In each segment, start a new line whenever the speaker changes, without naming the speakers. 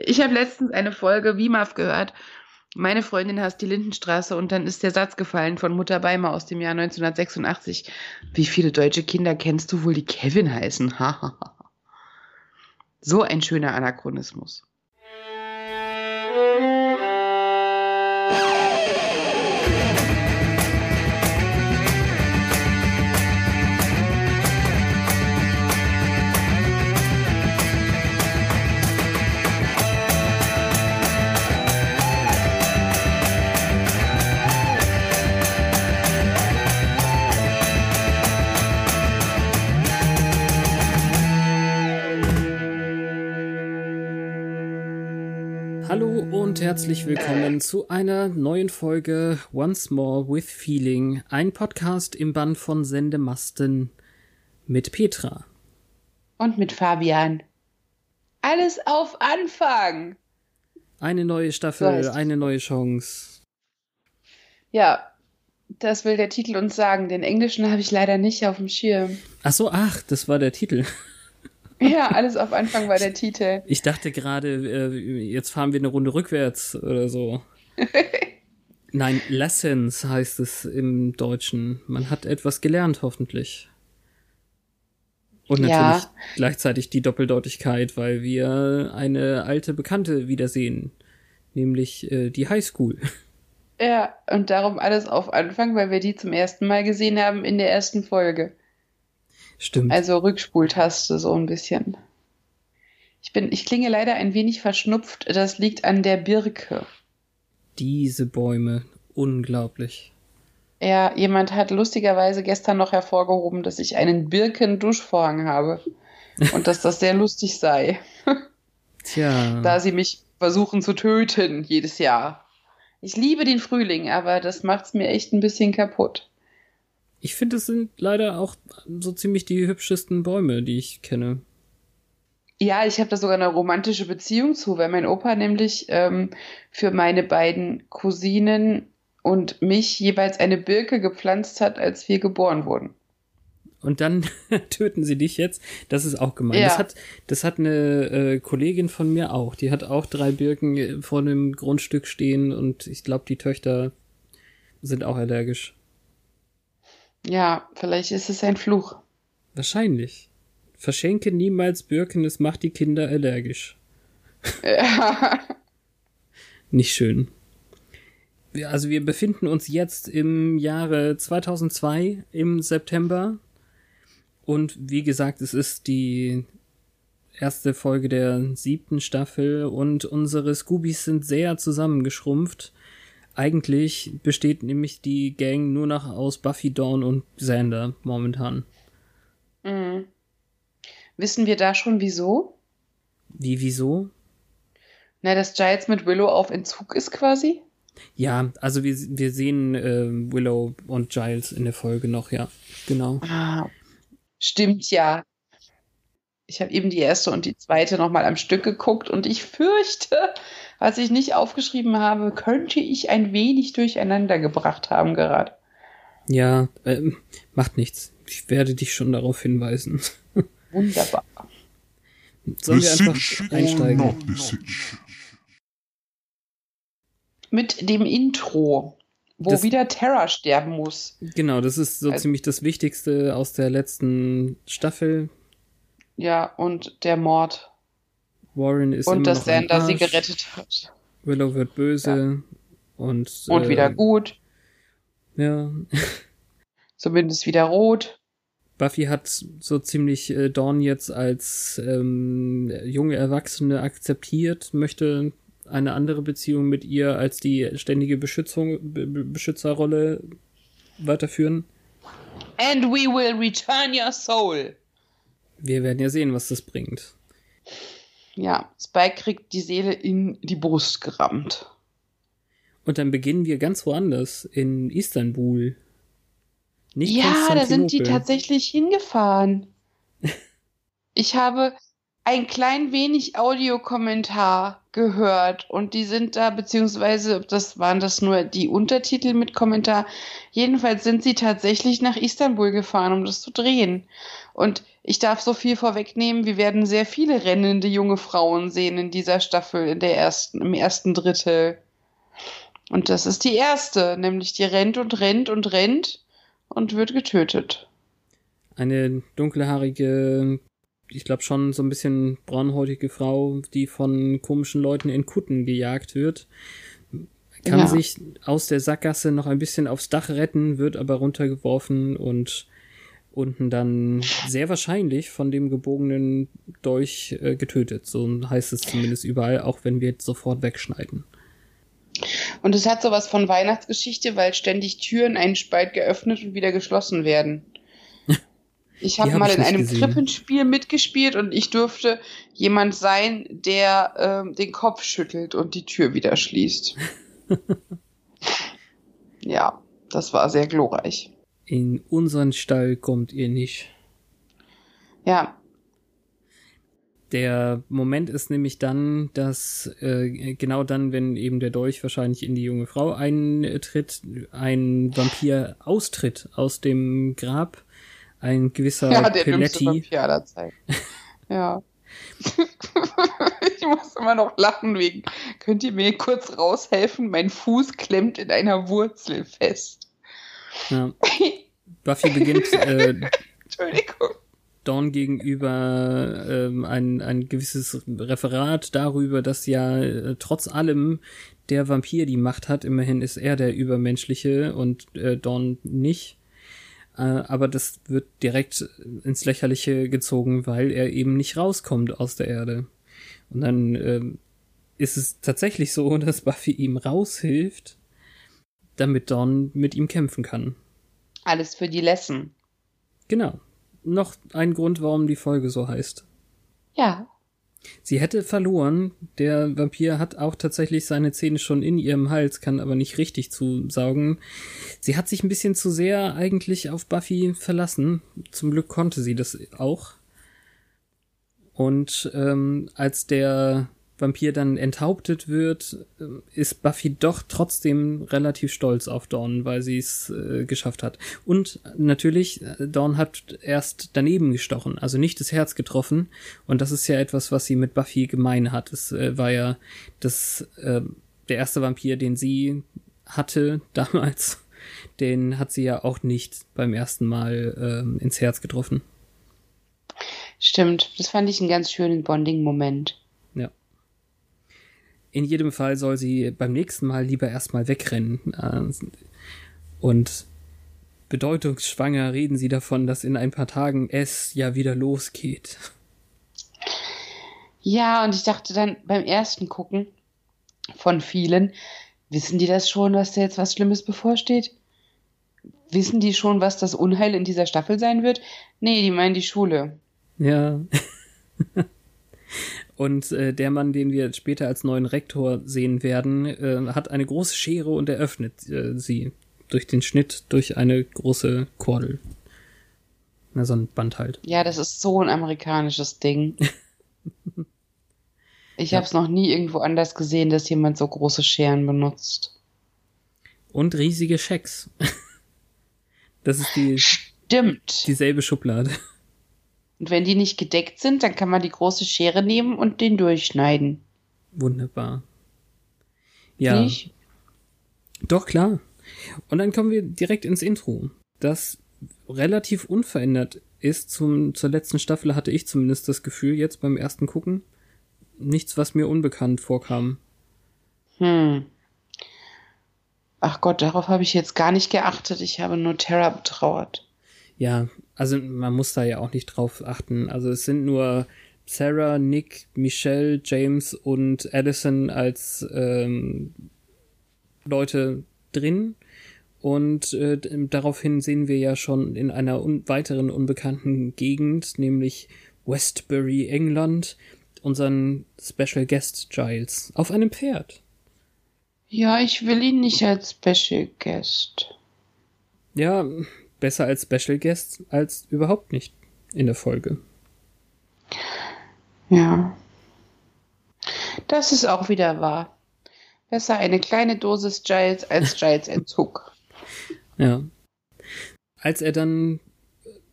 Ich habe letztens eine Folge WIMAF gehört. Meine Freundin hasst die Lindenstraße und dann ist der Satz gefallen von Mutter Beimer aus dem Jahr 1986. Wie viele deutsche Kinder kennst du wohl, die Kevin heißen? so ein schöner Anachronismus.
Und herzlich willkommen zu einer neuen Folge Once More with Feeling, ein Podcast im Band von Sendemasten mit Petra.
Und mit Fabian. Alles auf Anfang.
Eine neue Staffel, so eine neue Chance.
Ja, das will der Titel uns sagen. Den Englischen habe ich leider nicht auf dem Schirm.
Ach so, ach, das war der Titel.
Ja, alles auf Anfang war der Titel.
Ich dachte gerade, äh, jetzt fahren wir eine Runde rückwärts oder so. Nein, Lessons heißt es im Deutschen. Man hat etwas gelernt, hoffentlich. Und natürlich ja. gleichzeitig die Doppeldeutigkeit, weil wir eine alte Bekannte wiedersehen, nämlich äh, die Highschool.
Ja, und darum alles auf Anfang, weil wir die zum ersten Mal gesehen haben in der ersten Folge.
Stimmt.
Also Rückspultaste so ein bisschen. Ich bin, ich klinge leider ein wenig verschnupft. Das liegt an der Birke.
Diese Bäume, unglaublich.
Ja, jemand hat lustigerweise gestern noch hervorgehoben, dass ich einen Birken-Duschvorhang habe und dass das sehr lustig sei.
Tja.
Da sie mich versuchen zu töten jedes Jahr. Ich liebe den Frühling, aber das macht's mir echt ein bisschen kaputt.
Ich finde, es sind leider auch so ziemlich die hübschesten Bäume, die ich kenne.
Ja, ich habe da sogar eine romantische Beziehung zu, weil mein Opa nämlich ähm, für meine beiden Cousinen und mich jeweils eine Birke gepflanzt hat, als wir geboren wurden.
Und dann töten sie dich jetzt. Das ist auch gemein. Ja. Das hat, das hat eine äh, Kollegin von mir auch. Die hat auch drei Birken vor einem Grundstück stehen und ich glaube, die Töchter sind auch allergisch.
Ja, vielleicht ist es ein Fluch.
Wahrscheinlich. Verschenke niemals Birken, es macht die Kinder allergisch.
Ja.
Nicht schön. Also wir befinden uns jetzt im Jahre 2002 im September. Und wie gesagt, es ist die erste Folge der siebten Staffel und unsere Scoobies sind sehr zusammengeschrumpft. Eigentlich besteht nämlich die Gang nur noch aus Buffy, Dawn und Xander momentan.
Mhm. Wissen wir da schon wieso?
Wie, wieso?
Na, dass Giles mit Willow auf Entzug ist quasi?
Ja, also wir, wir sehen äh, Willow und Giles in der Folge noch, ja. Genau.
Ah, stimmt ja. Ich habe eben die erste und die zweite nochmal am Stück geguckt und ich fürchte, was ich nicht aufgeschrieben habe, könnte ich ein wenig durcheinander gebracht haben gerade.
Ja, äh, macht nichts. Ich werde dich schon darauf hinweisen.
Wunderbar.
Sollen wir einfach einsteigen?
Mit dem Intro, wo das, wieder Terra sterben muss.
Genau, das ist so also, ziemlich das Wichtigste aus der letzten Staffel.
Ja, und der Mord.
Warren ist
und dass Sander sie gerettet hat.
Willow wird böse ja. und
und äh, wieder gut.
Ja.
Zumindest wieder rot.
Buffy hat so ziemlich äh, Dawn jetzt als ähm, junge Erwachsene akzeptiert, möchte eine andere Beziehung mit ihr als die ständige Beschützung, Be Beschützerrolle weiterführen.
And we will return your soul.
Wir werden ja sehen, was das bringt.
Ja, Spike kriegt die Seele in die Brust gerammt.
Und dann beginnen wir ganz woanders, in Istanbul.
Nicht ja, da sind die tatsächlich hingefahren. ich habe ein klein wenig Audiokommentar gehört und die sind da, beziehungsweise das waren das nur die Untertitel mit Kommentar. Jedenfalls sind sie tatsächlich nach Istanbul gefahren, um das zu drehen. Und ich darf so viel vorwegnehmen, wir werden sehr viele rennende junge Frauen sehen in dieser Staffel, in der ersten, im ersten Drittel. Und das ist die erste, nämlich die rennt und rennt und rennt und wird getötet.
Eine dunkelhaarige ich glaube schon so ein bisschen braunhäutige Frau, die von komischen Leuten in Kutten gejagt wird. Kann ja. sich aus der Sackgasse noch ein bisschen aufs Dach retten, wird aber runtergeworfen und unten dann sehr wahrscheinlich von dem gebogenen Dolch äh, getötet. So heißt es zumindest überall, auch wenn wir jetzt sofort wegschneiden.
Und es hat sowas von Weihnachtsgeschichte, weil ständig Türen einen Spalt geöffnet und wieder geschlossen werden. Ich habe hab mal in einem gesehen. Krippenspiel mitgespielt und ich durfte jemand sein, der äh, den Kopf schüttelt und die Tür wieder schließt. ja, das war sehr glorreich.
In unseren Stall kommt ihr nicht.
Ja.
Der Moment ist nämlich dann, dass äh, genau dann, wenn eben der Dolch wahrscheinlich in die junge Frau eintritt, ein Vampir austritt aus dem Grab ein gewisser ja, der Peletti. Vampir aller Zeiten.
Ja. ich muss immer noch lachen wegen. Könnt ihr mir kurz raushelfen? Mein Fuß klemmt in einer Wurzel fest.
Ja. Buffy beginnt äh, Entschuldigung. Dawn gegenüber ähm, ein, ein gewisses Referat darüber, dass ja äh, trotz allem der Vampir die Macht hat. Immerhin ist er der Übermenschliche und äh, Dawn nicht. Äh, aber das wird direkt ins Lächerliche gezogen, weil er eben nicht rauskommt aus der Erde. Und dann äh, ist es tatsächlich so, dass Buffy ihm raushilft, damit Dawn mit ihm kämpfen kann.
Alles für die Lesson.
Genau. Noch ein Grund, warum die Folge so heißt.
Ja.
Sie hätte verloren. Der Vampir hat auch tatsächlich seine Zähne schon in ihrem Hals, kann aber nicht richtig zusaugen. Sie hat sich ein bisschen zu sehr eigentlich auf Buffy verlassen. Zum Glück konnte sie das auch. Und ähm, als der Vampir dann enthauptet wird, äh, ist Buffy doch trotzdem relativ stolz auf Dawn, weil sie es äh, geschafft hat. Und natürlich, äh, Dawn hat erst daneben gestochen, also nicht das Herz getroffen. Und das ist ja etwas, was sie mit Buffy gemein hat. Es äh, war ja das, äh, der erste Vampir, den sie hatte damals. Den hat sie ja auch nicht beim ersten Mal äh, ins Herz getroffen.
Stimmt, das fand ich einen ganz schönen Bonding-Moment.
In jedem Fall soll sie beim nächsten Mal lieber erstmal wegrennen. Äh, und bedeutungsschwanger reden sie davon, dass in ein paar Tagen es ja wieder losgeht.
Ja, und ich dachte dann beim ersten Gucken von vielen, wissen die das schon, dass da jetzt was Schlimmes bevorsteht? Wissen die schon, was das Unheil in dieser Staffel sein wird? Nee, die meinen die Schule.
Ja. Und äh, der Mann, den wir später als neuen Rektor sehen werden, äh, hat eine große Schere und eröffnet äh, sie durch den Schnitt durch eine große Kordel. Na, so ein Band halt.
Ja, das ist so ein amerikanisches Ding. ich ja. habe es noch nie irgendwo anders gesehen, dass jemand so große Scheren benutzt.
Und riesige Schecks. das ist die.
Stimmt.
Dieselbe Schublade.
Und wenn die nicht gedeckt sind, dann kann man die große Schere nehmen und den durchschneiden.
Wunderbar. Ja. Nicht? Doch, klar. Und dann kommen wir direkt ins Intro, das relativ unverändert ist. Zum, zur letzten Staffel hatte ich zumindest das Gefühl, jetzt beim ersten Gucken, nichts, was mir unbekannt vorkam.
Hm. Ach Gott, darauf habe ich jetzt gar nicht geachtet. Ich habe nur Terra betrauert.
Ja, also man muss da ja auch nicht drauf achten. Also es sind nur Sarah, Nick, Michelle, James und Allison als ähm, Leute drin. Und äh, daraufhin sehen wir ja schon in einer un weiteren unbekannten Gegend, nämlich Westbury, England, unseren Special Guest Giles auf einem Pferd.
Ja, ich will ihn nicht als Special Guest.
Ja, besser als Special Guest als überhaupt nicht in der Folge.
Ja. Das ist auch wieder wahr. Besser eine kleine Dosis Giles als Giles Entzug.
Ja. Als er dann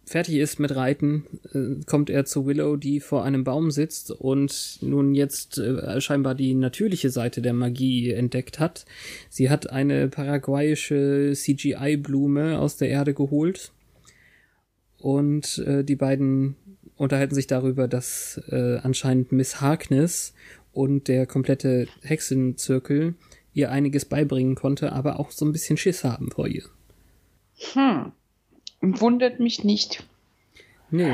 fertig ist mit Reiten, äh, kommt er zu Willow, die vor einem Baum sitzt und nun jetzt äh, scheinbar die natürliche Seite der Magie entdeckt hat. Sie hat eine paraguayische CGI-Blume aus der Erde geholt und äh, die beiden unterhalten sich darüber, dass äh, anscheinend Miss Harkness und der komplette Hexenzirkel ihr einiges beibringen konnte, aber auch so ein bisschen Schiss haben vor ihr.
Hm. Wundert mich nicht.
Nee,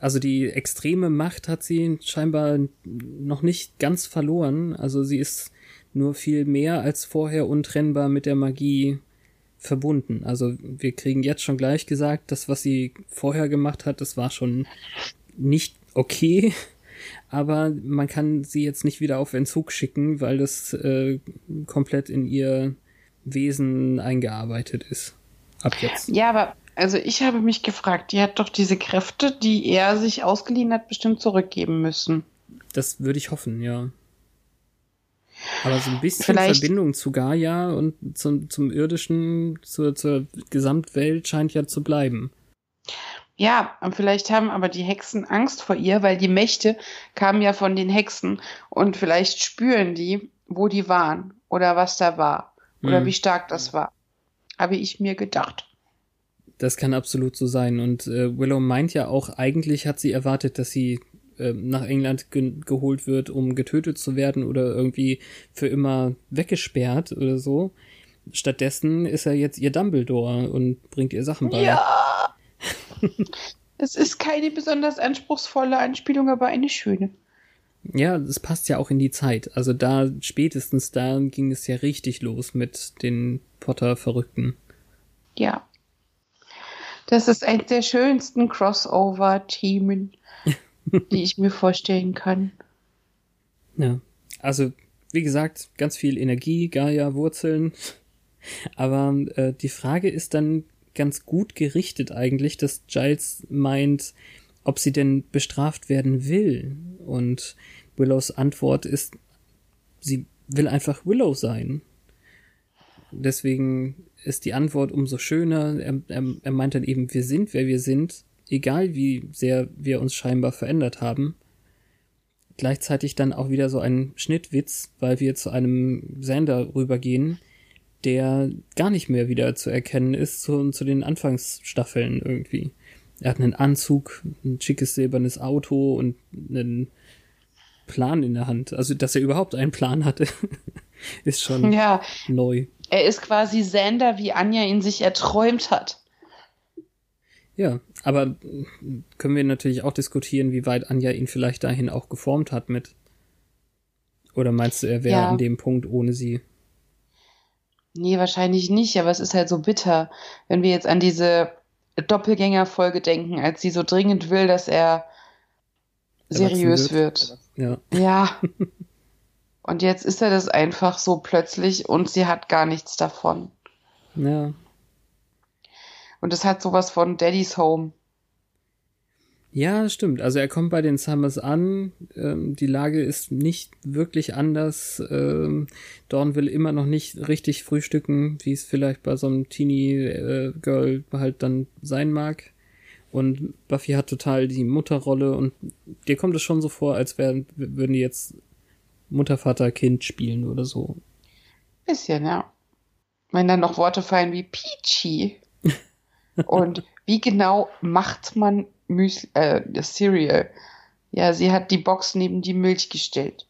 also die extreme Macht hat sie scheinbar noch nicht ganz verloren. Also sie ist nur viel mehr als vorher untrennbar mit der Magie verbunden. Also wir kriegen jetzt schon gleich gesagt, das, was sie vorher gemacht hat, das war schon nicht okay. Aber man kann sie jetzt nicht wieder auf Entzug schicken, weil das äh, komplett in ihr Wesen eingearbeitet ist. Ab jetzt.
Ja, aber also ich habe mich gefragt, die hat doch diese Kräfte, die er sich ausgeliehen hat, bestimmt zurückgeben müssen.
Das würde ich hoffen, ja. Aber so ein bisschen Vielleicht. Verbindung zu Gaia und zum, zum irdischen, zur, zur Gesamtwelt scheint ja zu bleiben.
Ja, und vielleicht haben aber die Hexen Angst vor ihr, weil die Mächte kamen ja von den Hexen und vielleicht spüren die, wo die waren oder was da war oder mhm. wie stark das war. Habe ich mir gedacht.
Das kann absolut so sein. Und äh, Willow meint ja auch, eigentlich hat sie erwartet, dass sie äh, nach England ge geholt wird, um getötet zu werden oder irgendwie für immer weggesperrt oder so. Stattdessen ist er jetzt ihr Dumbledore und bringt ihr Sachen bei.
Ja! es ist keine besonders anspruchsvolle Anspielung, aber eine schöne.
Ja, das passt ja auch in die Zeit. Also da spätestens da ging es ja richtig los mit den Potter-Verrückten.
Ja. Das ist eines der schönsten Crossover-Themen, die ich mir vorstellen kann.
Ja, also wie gesagt, ganz viel Energie, Gaia, Wurzeln. Aber äh, die Frage ist dann ganz gut gerichtet eigentlich, dass Giles meint, ob sie denn bestraft werden will. Und Willows Antwort ist, sie will einfach Willow sein. Deswegen ist die Antwort umso schöner. Er, er, er meint dann eben, wir sind, wer wir sind, egal wie sehr wir uns scheinbar verändert haben. Gleichzeitig dann auch wieder so ein Schnittwitz, weil wir zu einem Sender rübergehen, der gar nicht mehr wieder zu erkennen ist zu, zu den Anfangsstaffeln irgendwie. Er hat einen Anzug, ein schickes silbernes Auto und einen Plan in der Hand. Also, dass er überhaupt einen Plan hatte, ist schon ja. neu.
Er ist quasi Sander, wie Anja ihn sich erträumt hat.
Ja, aber können wir natürlich auch diskutieren, wie weit Anja ihn vielleicht dahin auch geformt hat mit. Oder meinst du, er wäre ja. an dem Punkt ohne sie?
Nee, wahrscheinlich nicht, aber es ist halt so bitter, wenn wir jetzt an diese Doppelgängerfolge denken, als sie so dringend will, dass er seriös wird.
wird.
Ja. Ja. Und jetzt ist er das einfach so plötzlich und sie hat gar nichts davon.
Ja.
Und es hat sowas von Daddy's Home.
Ja, stimmt. Also er kommt bei den Summers an. Ähm, die Lage ist nicht wirklich anders. Ähm, Dawn will immer noch nicht richtig frühstücken, wie es vielleicht bei so einem Teenie-Girl äh, halt dann sein mag. Und Buffy hat total die Mutterrolle und dir kommt es schon so vor, als wären, würden die jetzt Mutter, Vater, Kind spielen oder so.
Bisschen, ja. Wenn dann noch Worte fallen wie Peachy. und wie genau macht man Müsli, äh, das Cereal? Ja, sie hat die Box neben die Milch gestellt.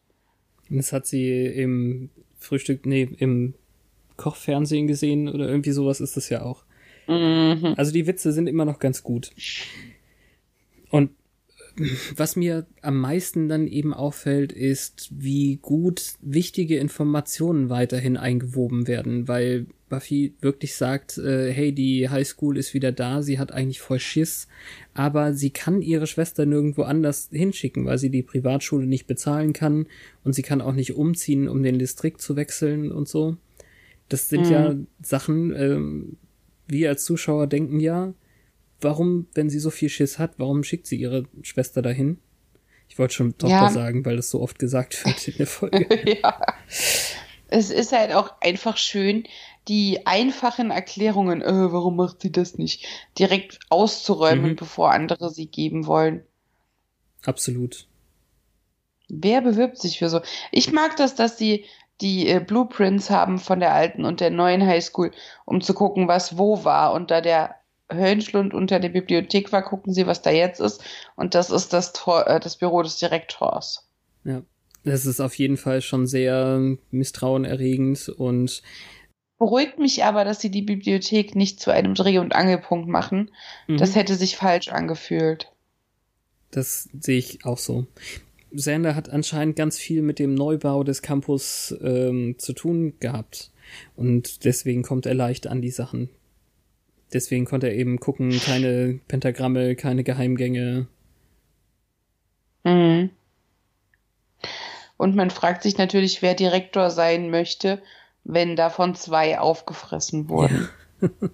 Das hat sie im Frühstück, nee, im Kochfernsehen gesehen oder irgendwie sowas ist das ja auch. Mhm. Also die Witze sind immer noch ganz gut. Und was mir am meisten dann eben auffällt, ist, wie gut wichtige Informationen weiterhin eingewoben werden, weil Buffy wirklich sagt, äh, hey, die Highschool ist wieder da, sie hat eigentlich voll Schiss, aber sie kann ihre Schwester nirgendwo anders hinschicken, weil sie die Privatschule nicht bezahlen kann und sie kann auch nicht umziehen, um den Distrikt zu wechseln und so. Das sind mhm. ja Sachen, ähm, wir als Zuschauer denken ja, warum, wenn sie so viel Schiss hat, warum schickt sie ihre Schwester dahin? Ich wollte schon Tochter ja. sagen, weil das so oft gesagt wird in der Folge. ja.
Es ist halt auch einfach schön, die einfachen Erklärungen, äh, warum macht sie das nicht, direkt auszuräumen, mhm. bevor andere sie geben wollen.
Absolut.
Wer bewirbt sich für so? Ich mag das, dass sie die äh, Blueprints haben von der alten und der neuen Highschool, um zu gucken, was wo war. Und da der Höllenschlund unter der Bibliothek war, gucken sie, was da jetzt ist. Und das ist das, Tor, äh, das Büro des Direktors.
Ja, das ist auf jeden Fall schon sehr misstrauenerregend und
beruhigt mich aber, dass sie die Bibliothek nicht zu einem Dreh- und Angelpunkt machen. Mhm. Das hätte sich falsch angefühlt.
Das sehe ich auch so. Sander hat anscheinend ganz viel mit dem Neubau des Campus ähm, zu tun gehabt. Und deswegen kommt er leicht an die Sachen. Deswegen konnte er eben gucken, keine Pentagramme, keine Geheimgänge.
Mhm. Und man fragt sich natürlich, wer Direktor sein möchte, wenn davon zwei aufgefressen wurden. Ja.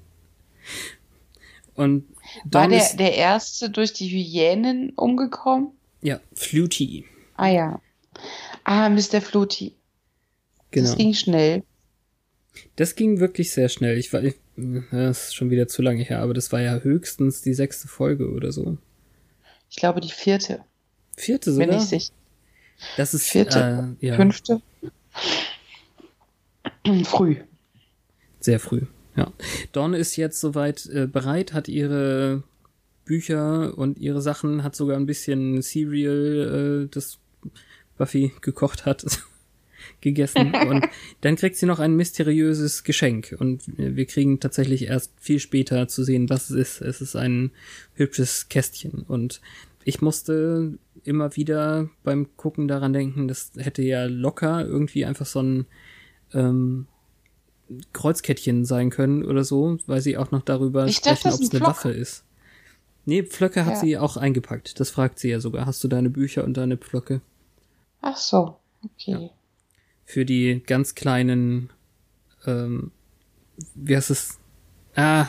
Und
War der, der erste durch die Hyänen umgekommen?
Ja, Fluty.
Ah ja. Ah, Mr. Fluty. Genau. Das ging schnell.
Das ging wirklich sehr schnell. Ich war, ich, das ist schon wieder zu lange her, aber das war ja höchstens die sechste Folge oder so.
Ich glaube die vierte.
Vierte sogar?
Bin ich sicher.
Das ist
vierte, äh, ja. fünfte. früh.
Sehr früh, ja. Dawn ist jetzt soweit äh, bereit, hat ihre Bücher und ihre Sachen, hat sogar ein bisschen Cereal, äh, das Buffy gekocht hat, gegessen. und dann kriegt sie noch ein mysteriöses Geschenk. Und wir kriegen tatsächlich erst viel später zu sehen, was es ist. Es ist ein hübsches Kästchen. Und ich musste immer wieder beim Gucken daran denken, das hätte ja locker irgendwie einfach so ein ähm, Kreuzkettchen sein können oder so, weil sie auch noch darüber ich sprechen, ob es eine Flock. Waffe ist. Nee, Pflöcke hat ja. sie auch eingepackt. Das fragt sie ja sogar. Hast du deine Bücher und deine Pflöcke?
Ach so, okay. Ja.
Für die ganz kleinen, ähm, wie heißt es? Ah,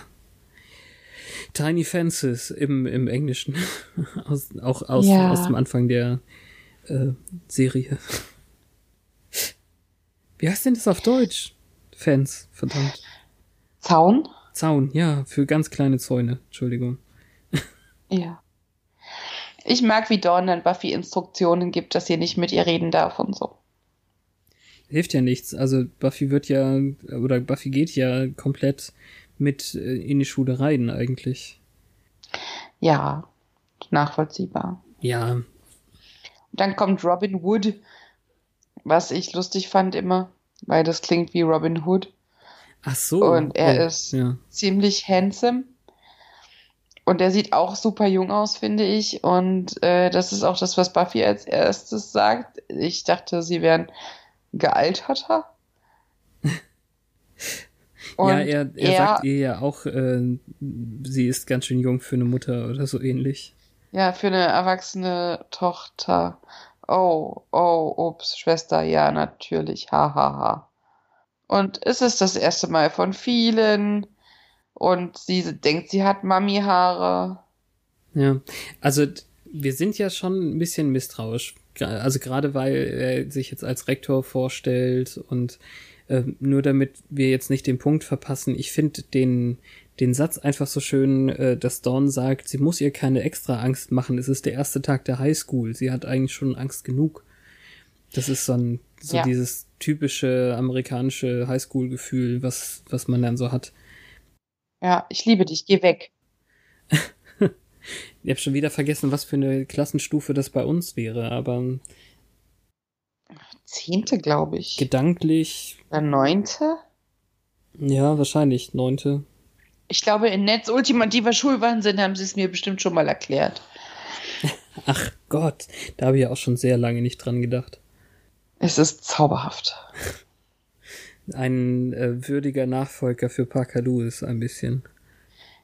Tiny Fences im, im Englischen. aus, auch aus, ja. aus dem Anfang der äh, Serie. Wie heißt denn das auf Deutsch? Fans, verdammt.
Zaun?
Zaun, ja, für ganz kleine Zäune, Entschuldigung.
Ja. Ich mag, wie Dawn dann Buffy Instruktionen gibt, dass sie nicht mit ihr reden darf und so.
Hilft ja nichts. Also Buffy wird ja, oder Buffy geht ja komplett mit äh, in die Schule rein eigentlich.
Ja, nachvollziehbar.
Ja. Und
dann kommt Robin Wood, was ich lustig fand immer, weil das klingt wie Robin Hood.
Ach so.
Und er oh, ist ja. ziemlich handsome und der sieht auch super jung aus, finde ich. Und äh, das ist auch das, was Buffy als erstes sagt. Ich dachte, sie wären gealterter.
ja, er, er, er, sagt ihr ja auch, äh, sie ist ganz schön jung für eine Mutter oder so ähnlich.
Ja, für eine erwachsene Tochter. Oh, oh, ups, Schwester, ja, natürlich, hahaha. Ha, ha. Und es ist das erste Mal von vielen und sie denkt, sie hat Mami-Haare.
Ja, also wir sind ja schon ein bisschen misstrauisch. Also gerade weil er sich jetzt als Rektor vorstellt und äh, nur damit wir jetzt nicht den Punkt verpassen, ich finde den, den Satz einfach so schön, äh, dass Dawn sagt, sie muss ihr keine extra Angst machen. Es ist der erste Tag der Highschool. Sie hat eigentlich schon Angst genug. Das ist so, ein, so ja. dieses typische amerikanische Highschool-Gefühl, was, was man dann so hat.
Ja, ich liebe dich, geh weg.
ich habe schon wieder vergessen, was für eine Klassenstufe das bei uns wäre, aber.
Zehnte, glaube ich.
Gedanklich.
Oder neunte?
Ja, wahrscheinlich neunte.
Ich glaube, in Netz ultimativer Schulwahnsinn haben sie es mir bestimmt schon mal erklärt.
Ach Gott, da habe ich auch schon sehr lange nicht dran gedacht.
Es ist zauberhaft.
ein äh, würdiger Nachfolger für Parker Lewis ein bisschen.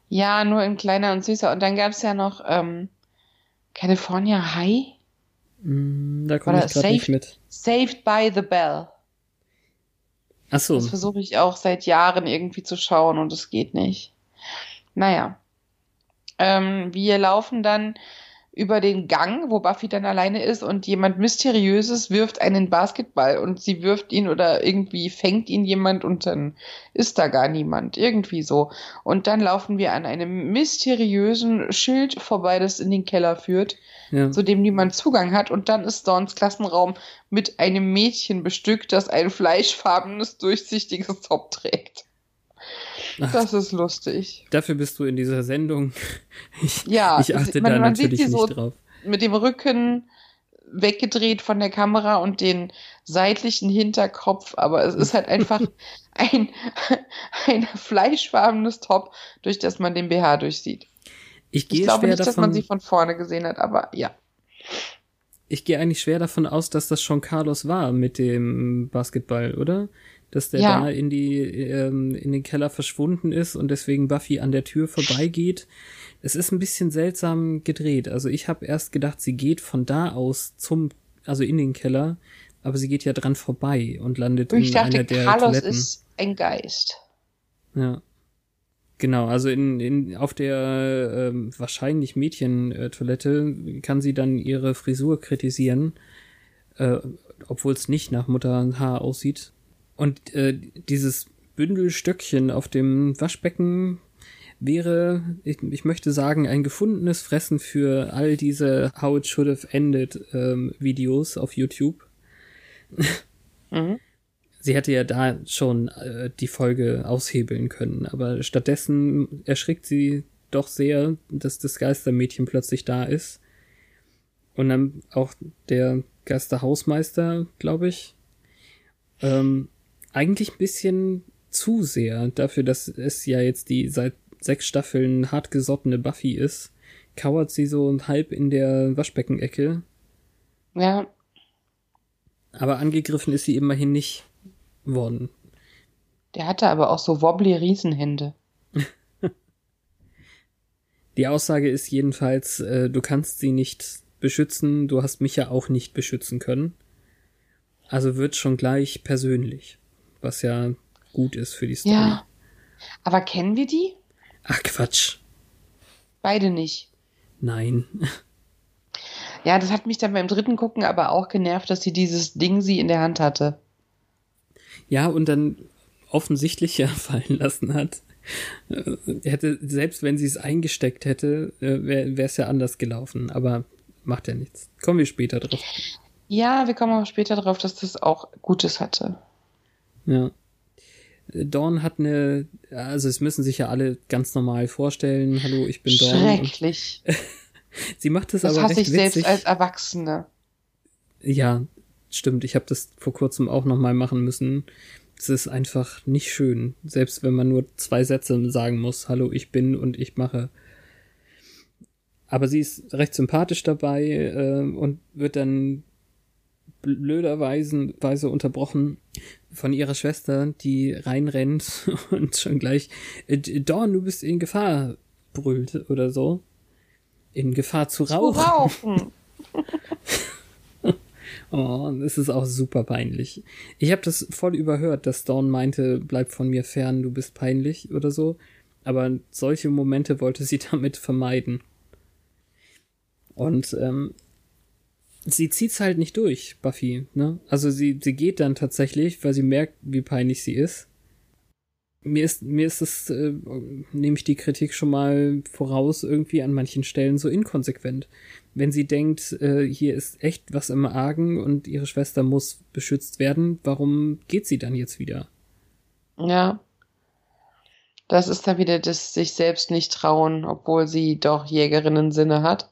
Ja, nur in kleiner und süßer. Und dann gab es ja noch ähm, California High.
Mm, da komme ich gerade nicht mit.
Saved by the Bell.
Ach so.
Das versuche ich auch seit Jahren irgendwie zu schauen und es geht nicht. Naja. Ähm, wir laufen dann über den Gang, wo Buffy dann alleine ist und jemand Mysteriöses wirft einen Basketball und sie wirft ihn oder irgendwie fängt ihn jemand und dann ist da gar niemand. Irgendwie so. Und dann laufen wir an einem mysteriösen Schild vorbei, das in den Keller führt, ja. zu dem niemand Zugang hat. Und dann ist Dawns Klassenraum mit einem Mädchen bestückt, das ein fleischfarbenes, durchsichtiges Top trägt. Das ist lustig.
Dafür bist du in dieser Sendung. Ich, ja, ich achte man, da man natürlich nicht so drauf.
Mit dem Rücken weggedreht von der Kamera und den seitlichen Hinterkopf, aber es ist halt einfach ein, ein fleischfarbenes Top, durch das man den BH durchsieht. Ich, gehe ich glaube nicht, davon, dass man sie von vorne gesehen hat, aber ja.
Ich gehe eigentlich schwer davon aus, dass das schon Carlos war mit dem Basketball, oder? Dass der ja. da in die ähm, in den Keller verschwunden ist und deswegen Buffy an der Tür vorbeigeht. Es ist ein bisschen seltsam gedreht. Also ich habe erst gedacht, sie geht von da aus zum also in den Keller, aber sie geht ja dran vorbei und landet ich in dachte, einer der Carlos Toiletten. ist
ein Geist.
Ja. Genau, also in, in auf der ähm, wahrscheinlich Mädchentoilette kann sie dann ihre Frisur kritisieren, äh, obwohl es nicht nach Mutterhaar aussieht. Und äh, dieses Bündelstöckchen auf dem Waschbecken wäre, ich, ich möchte sagen, ein gefundenes Fressen für all diese How It Should Have Ended ähm, Videos auf YouTube. Mhm. Sie hätte ja da schon äh, die Folge aushebeln können, aber stattdessen erschrickt sie doch sehr, dass das Geistermädchen plötzlich da ist. Und dann auch der Geisterhausmeister, glaube ich. Ähm, eigentlich ein bisschen zu sehr dafür, dass es ja jetzt die seit sechs Staffeln hartgesottene Buffy ist, kauert sie so halb in der Waschbeckenecke.
Ja.
Aber angegriffen ist sie immerhin nicht worden.
Der hatte aber auch so wobbly Riesenhände.
die Aussage ist jedenfalls, äh, du kannst sie nicht beschützen, du hast mich ja auch nicht beschützen können. Also wird schon gleich persönlich was ja gut ist für die Story. Ja.
Aber kennen wir die?
Ach Quatsch.
Beide nicht.
Nein.
Ja, das hat mich dann beim dritten Gucken aber auch genervt, dass sie dieses Ding sie in der Hand hatte.
Ja, und dann offensichtlich ja fallen lassen hat. Äh, hätte, selbst wenn sie es eingesteckt hätte, äh, wäre es ja anders gelaufen. Aber macht ja nichts. Kommen wir später drauf.
Ja, wir kommen auch später drauf, dass das auch Gutes hatte.
Ja. Dawn hat eine, also es müssen sich ja alle ganz normal vorstellen, hallo, ich bin
Dawn. Schrecklich.
sie macht das, das aber recht ich witzig. selbst
als Erwachsene.
Ja, stimmt. Ich habe das vor kurzem auch nochmal machen müssen. Es ist einfach nicht schön, selbst wenn man nur zwei Sätze sagen muss, hallo, ich bin und ich mache. Aber sie ist recht sympathisch dabei äh, und wird dann blöderweise Weise unterbrochen von ihrer Schwester, die reinrennt und schon gleich äh, Dawn, du bist in Gefahr brüllt oder so. In Gefahr zu rauchen. Zu rauchen. oh, das ist auch super peinlich. Ich habe das voll überhört, dass Dawn meinte, bleib von mir fern, du bist peinlich oder so. Aber solche Momente wollte sie damit vermeiden. Und ähm, sie zieht's halt nicht durch, Buffy, ne? Also sie, sie geht dann tatsächlich, weil sie merkt, wie peinlich sie ist. Mir ist, mir ist es, äh, nehme ich die Kritik schon mal voraus, irgendwie an manchen Stellen so inkonsequent. Wenn sie denkt, äh, hier ist echt was im Argen und ihre Schwester muss beschützt werden, warum geht sie dann jetzt wieder?
Ja. Das ist dann wieder das sich selbst nicht trauen, obwohl sie doch Jägerinnen-Sinne hat.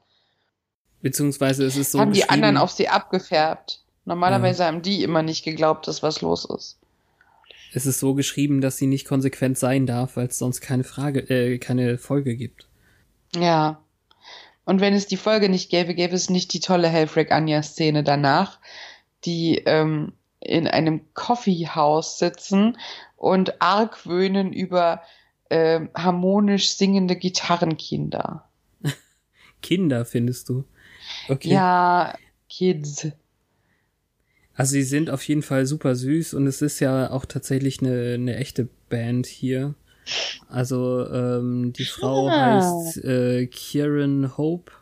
Beziehungsweise ist es so.
Haben die anderen auf sie abgefärbt. Normalerweise ja. haben die immer nicht geglaubt, dass was los ist.
Es ist so geschrieben, dass sie nicht konsequent sein darf, weil es sonst keine Frage, äh, keine Folge gibt.
Ja. Und wenn es die Folge nicht gäbe, gäbe es nicht die tolle Helfrick Anja Szene danach, die ähm, in einem Coffeehouse sitzen und argwöhnen über äh, harmonisch singende Gitarrenkinder.
Kinder findest du?
Okay. Ja, Kids.
Also sie sind auf jeden Fall super süß und es ist ja auch tatsächlich eine, eine echte Band hier. Also ähm, die Frau ja. heißt äh, Kieran Hope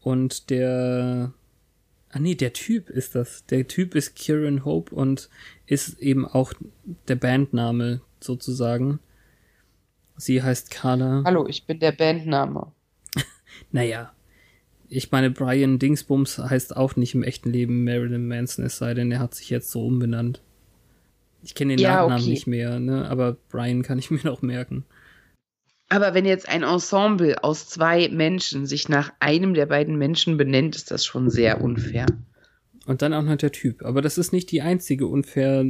Und der. Ah nee, der Typ ist das. Der Typ ist Kieran Hope und ist eben auch der Bandname sozusagen. Sie heißt Carla.
Hallo, ich bin der Bandname.
naja. Ich meine, Brian Dingsbums heißt auch nicht im echten Leben Marilyn Manson, es sei denn, er hat sich jetzt so umbenannt. Ich kenne den ja, Nachnamen okay. nicht mehr, ne? aber Brian kann ich mir noch merken.
Aber wenn jetzt ein Ensemble aus zwei Menschen sich nach einem der beiden Menschen benennt, ist das schon sehr unfair.
Und dann auch noch der Typ. Aber das ist nicht die einzige unfair,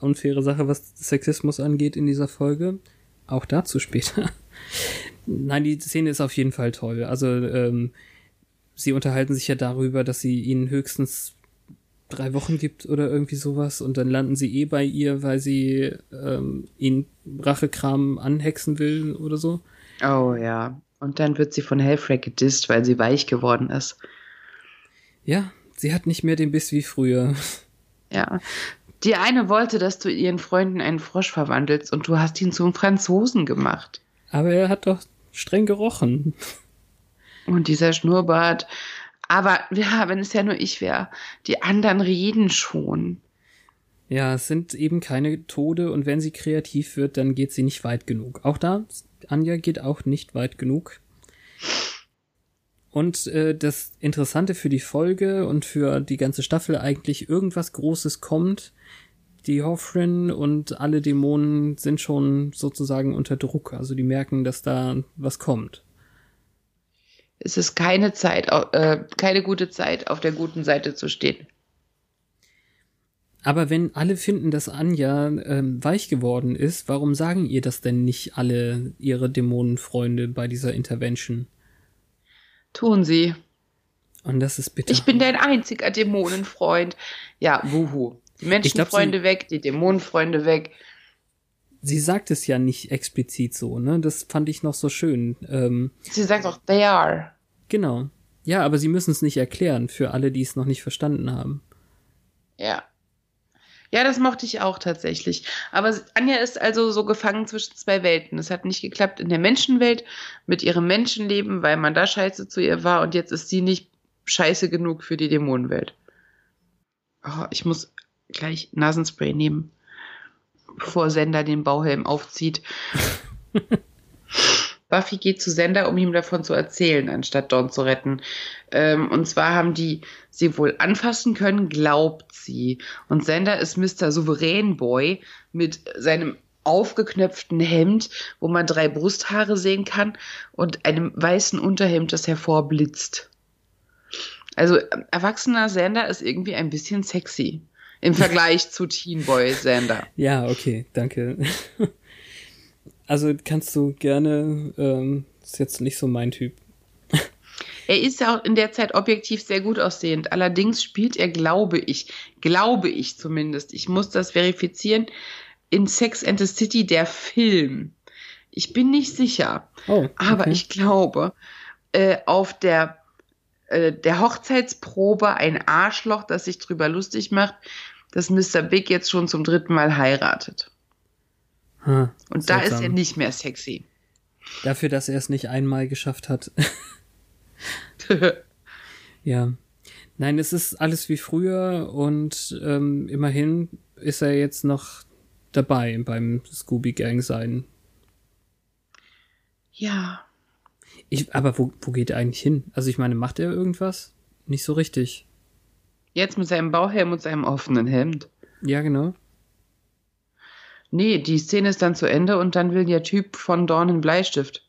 unfaire Sache, was Sexismus angeht in dieser Folge. Auch dazu später. Nein, die Szene ist auf jeden Fall toll. Also, ähm, sie unterhalten sich ja darüber, dass sie ihnen höchstens drei Wochen gibt oder irgendwie sowas und dann landen sie eh bei ihr, weil sie ähm, ihn Rachekram anhexen will oder so.
Oh ja. Und dann wird sie von Hellfrey gedisst, weil sie weich geworden ist.
Ja, sie hat nicht mehr den Biss wie früher.
Ja. Die eine wollte, dass du ihren Freunden einen Frosch verwandelst und du hast ihn zum Franzosen gemacht.
Aber er hat doch streng gerochen.
Und dieser Schnurrbart. Aber ja, wenn es ja nur ich wäre. Die anderen reden schon.
Ja, es sind eben keine Tode und wenn sie kreativ wird, dann geht sie nicht weit genug. Auch da, Anja geht auch nicht weit genug. Und äh, das Interessante für die Folge und für die ganze Staffel eigentlich, irgendwas Großes kommt. Die Hoffrin und alle Dämonen sind schon sozusagen unter Druck. Also die merken, dass da was kommt.
Es ist keine Zeit, äh, keine gute Zeit, auf der guten Seite zu stehen.
Aber wenn alle finden, dass Anja ähm, weich geworden ist, warum sagen ihr das denn nicht alle ihre Dämonenfreunde bei dieser Intervention?
Tun sie.
Und das ist bitter.
Ich bin dein einziger Dämonenfreund. Ja, wuhu. Die Menschenfreunde weg, die Dämonenfreunde weg.
Sie sagt es ja nicht explizit so, ne? Das fand ich noch so schön. Ähm,
sie sagt auch, they are.
Genau. Ja, aber sie müssen es nicht erklären für alle, die es noch nicht verstanden haben.
Ja. Ja, das mochte ich auch tatsächlich. Aber Anja ist also so gefangen zwischen zwei Welten. Es hat nicht geklappt in der Menschenwelt mit ihrem Menschenleben, weil man da scheiße zu ihr war und jetzt ist sie nicht scheiße genug für die Dämonenwelt. Oh, ich muss gleich Nasenspray nehmen, bevor Sender den Bauhelm aufzieht. Buffy geht zu Sender, um ihm davon zu erzählen, anstatt Dawn zu retten. Ähm, und zwar haben die sie wohl anfassen können, glaubt sie. Und Sender ist Mr. Souverän Boy mit seinem aufgeknöpften Hemd, wo man drei Brusthaare sehen kann und einem weißen Unterhemd, das hervorblitzt. Also erwachsener Sender ist irgendwie ein bisschen sexy im Vergleich zu Teen Boy Sender.
Ja, okay, danke. Also kannst du gerne, ähm, ist jetzt nicht so mein Typ.
Er ist ja auch in der Zeit objektiv sehr gut aussehend. Allerdings spielt er, glaube ich, glaube ich zumindest, ich muss das verifizieren, in Sex and the City der Film. Ich bin nicht sicher, oh, okay. aber ich glaube, äh, auf der, äh, der Hochzeitsprobe ein Arschloch, das sich drüber lustig macht, dass Mr. Big jetzt schon zum dritten Mal heiratet. Hm, Und seltsam. da ist er nicht mehr sexy.
Dafür, dass er es nicht einmal geschafft hat. ja. Nein, es ist alles wie früher und ähm, immerhin ist er jetzt noch dabei beim Scooby Gang sein.
Ja.
Ich, aber wo, wo geht er eigentlich hin? Also ich meine, macht er irgendwas? Nicht so richtig.
Jetzt mit seinem Bauhelm und seinem offenen Hemd.
Ja, genau.
Nee, die Szene ist dann zu Ende und dann will der Typ von Dorn einen Bleistift.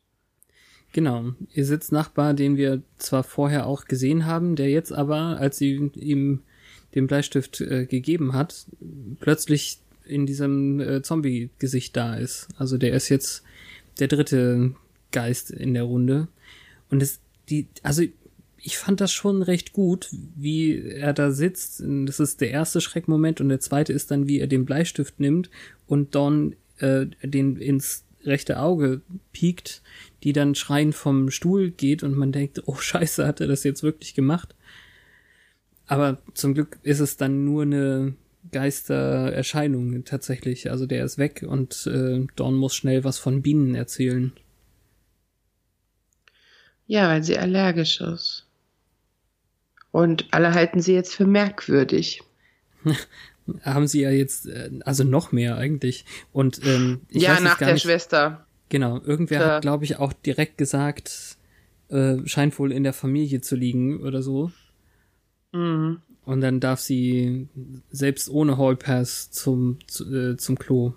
Genau. Ihr Sitznachbar, den wir zwar vorher auch gesehen haben, der jetzt aber, als sie ihm den Bleistift äh, gegeben hat, plötzlich in diesem äh, Zombie-Gesicht da ist. Also der ist jetzt der dritte Geist in der Runde. Und es, die, also ich fand das schon recht gut, wie er da sitzt. Das ist der erste Schreckmoment und der zweite ist dann, wie er den Bleistift nimmt und Don äh, den ins rechte Auge piekt, die dann schreiend vom Stuhl geht und man denkt, oh scheiße, hat er das jetzt wirklich gemacht? Aber zum Glück ist es dann nur eine Geistererscheinung tatsächlich. Also der ist weg und äh, Dawn muss schnell was von Bienen erzählen.
Ja, weil sie allergisch ist. Und alle halten sie jetzt für merkwürdig.
Haben sie ja jetzt, äh, also noch mehr eigentlich. Und ähm,
ich ja, nach der nicht, Schwester.
Genau, irgendwer ja. hat, glaube ich, auch direkt gesagt, äh, scheint wohl in der Familie zu liegen oder so. Mhm. Und dann darf sie selbst ohne Hallpass zum, zu, äh, zum Klo.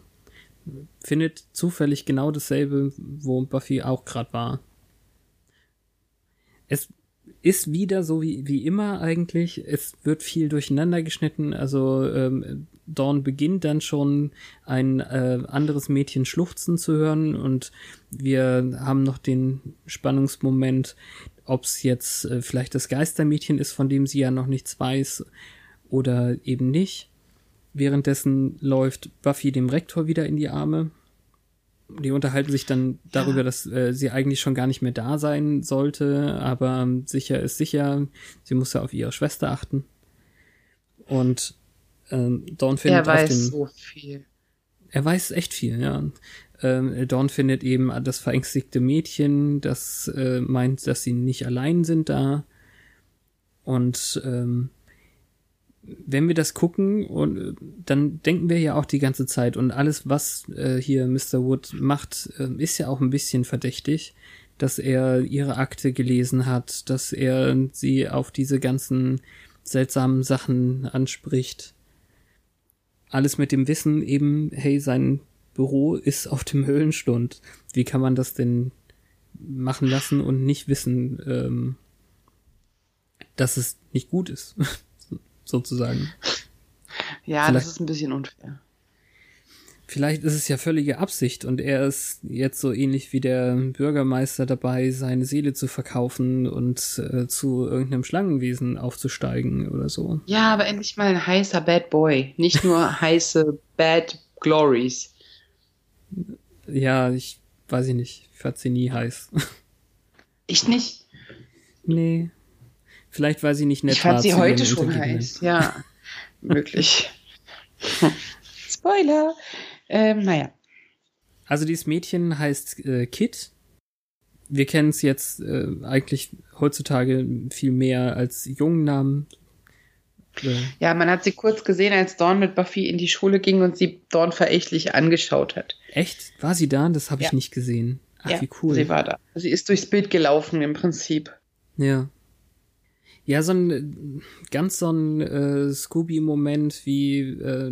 Findet zufällig genau dasselbe, wo Buffy auch gerade war. Es ist wieder so wie, wie immer eigentlich. Es wird viel durcheinander geschnitten. Also ähm, Dawn beginnt dann schon ein äh, anderes Mädchen schluchzen zu hören und wir haben noch den Spannungsmoment, ob es jetzt äh, vielleicht das Geistermädchen ist, von dem sie ja noch nichts weiß oder eben nicht. Währenddessen läuft Buffy dem Rektor wieder in die Arme. Die unterhalten sich dann darüber, ja. dass äh, sie eigentlich schon gar nicht mehr da sein sollte, aber ähm, sicher ist sicher, sie muss ja auf ihre Schwester achten. Und ähm, Dawn findet
er weiß den, so viel.
Er weiß echt viel, ja. Ähm, Dawn findet eben das verängstigte Mädchen, das äh, meint, dass sie nicht allein sind da. Und ähm, wenn wir das gucken, und äh, dann denken wir ja auch die ganze Zeit und alles, was äh, hier Mr. Wood macht, äh, ist ja auch ein bisschen verdächtig, dass er ihre Akte gelesen hat, dass er sie auf diese ganzen seltsamen Sachen anspricht. Alles mit dem Wissen eben, hey, sein Büro ist auf dem Höhlenstund. Wie kann man das denn machen lassen und nicht wissen, ähm, dass es nicht gut ist? sozusagen.
Ja, vielleicht, das ist ein bisschen unfair.
Vielleicht ist es ja völlige Absicht und er ist jetzt so ähnlich wie der Bürgermeister dabei, seine Seele zu verkaufen und äh, zu irgendeinem Schlangenwesen aufzusteigen oder so.
Ja, aber endlich mal ein heißer Bad Boy, nicht nur heiße Bad Glories.
Ja, ich weiß ich nicht. Ich fand sie nie heiß.
Ich nicht.
Nee. Vielleicht, weil sie nicht nett
Ich fand sie heute schon heiß, ja. möglich. Spoiler. Ähm, naja.
Also dieses Mädchen heißt äh, Kit. Wir kennen es jetzt äh, eigentlich heutzutage viel mehr als Jungennamen.
Äh. Ja, man hat sie kurz gesehen, als Dawn mit Buffy in die Schule ging und sie Dawn verächtlich angeschaut hat.
Echt? War sie da? Das habe ich ja. nicht gesehen. Ach, ja, wie cool.
Sie war da. Sie ist durchs Bild gelaufen im Prinzip.
Ja. Ja, so ein ganz so ein äh, Scooby-Moment wie äh,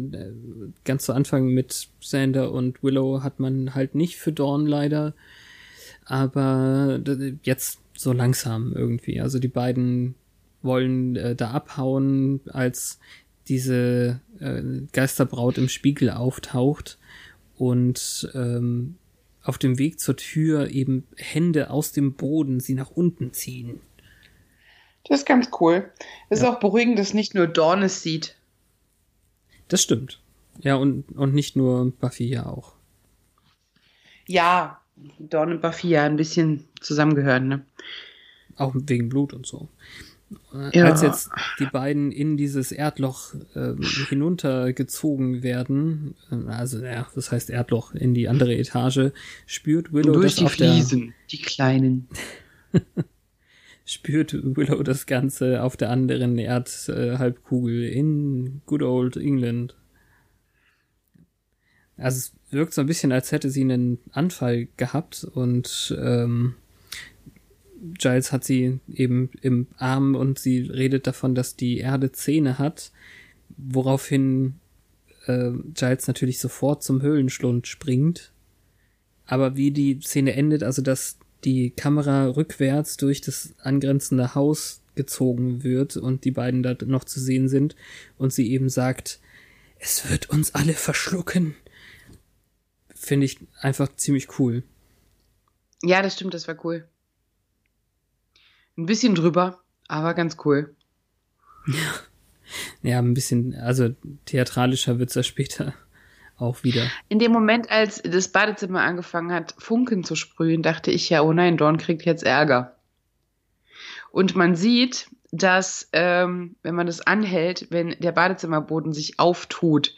ganz zu Anfang mit Sander und Willow hat man halt nicht für Dawn leider. Aber jetzt so langsam irgendwie. Also die beiden wollen äh, da abhauen, als diese äh, Geisterbraut im Spiegel auftaucht und ähm, auf dem Weg zur Tür eben Hände aus dem Boden sie nach unten ziehen.
Das ist ganz cool. Es ja. ist auch beruhigend, dass nicht nur Dawn es sieht.
Das stimmt. Ja, und, und nicht nur Buffy ja auch.
Ja, Dawn und Buffy ja ein bisschen zusammengehören, ne?
Auch wegen Blut und so. Ja. Als jetzt die beiden in dieses Erdloch äh, hinuntergezogen werden, äh, also ja, das heißt Erdloch in die andere Etage, spürt Willow
und durch das die Fliesen, die kleinen.
spürt Willow das Ganze auf der anderen Erdhalbkugel in good old England. Also es wirkt so ein bisschen, als hätte sie einen Anfall gehabt und ähm, Giles hat sie eben im Arm und sie redet davon, dass die Erde Zähne hat, woraufhin äh, Giles natürlich sofort zum Höhlenschlund springt. Aber wie die Szene endet, also dass die Kamera rückwärts durch das angrenzende Haus gezogen wird und die beiden da noch zu sehen sind und sie eben sagt, es wird uns alle verschlucken. Finde ich einfach ziemlich cool.
Ja, das stimmt, das war cool. Ein bisschen drüber, aber ganz cool.
Ja. Ja, ein bisschen, also theatralischer wird's ja später auch wieder.
In dem Moment, als das Badezimmer angefangen hat, Funken zu sprühen, dachte ich ja, oh nein, Dawn kriegt jetzt Ärger. Und man sieht, dass, ähm, wenn man das anhält, wenn der Badezimmerboden sich auftut,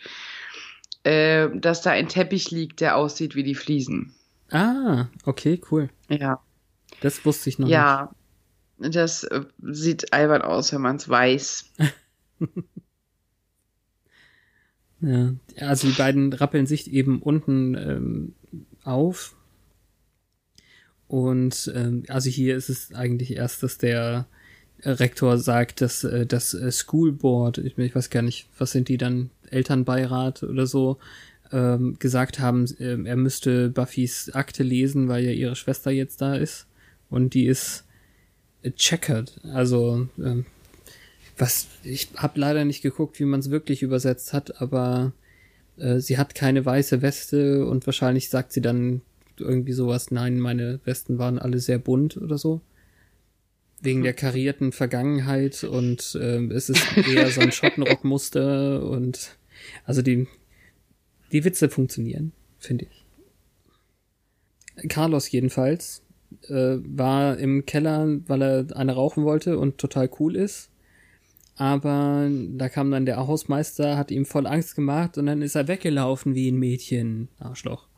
äh, dass da ein Teppich liegt, der aussieht wie die Fliesen.
Ah, okay, cool.
Ja.
Das wusste ich noch
ja. nicht. das äh, sieht albern aus, wenn man es weiß.
ja, also die beiden rappeln sich eben unten ähm, auf. Und ähm, also hier ist es eigentlich erst, dass der Rektor sagt, dass äh, das äh, School Board, ich, ich weiß gar nicht, was sind die dann, Elternbeirat oder so, ähm, gesagt haben, äh, er müsste Buffys Akte lesen, weil ja ihre Schwester jetzt da ist. Und die ist checkered. Also, ähm, was, ich habe leider nicht geguckt, wie man es wirklich übersetzt hat, aber äh, sie hat keine weiße Weste und wahrscheinlich sagt sie dann irgendwie sowas, nein, meine Westen waren alle sehr bunt oder so. Wegen der karierten Vergangenheit und äh, es ist eher so ein Schottenrockmuster und also die, die Witze funktionieren, finde ich. Carlos jedenfalls äh, war im Keller, weil er eine rauchen wollte und total cool ist. Aber da kam dann der Hausmeister, hat ihm voll Angst gemacht und dann ist er weggelaufen wie ein Mädchen. Arschloch.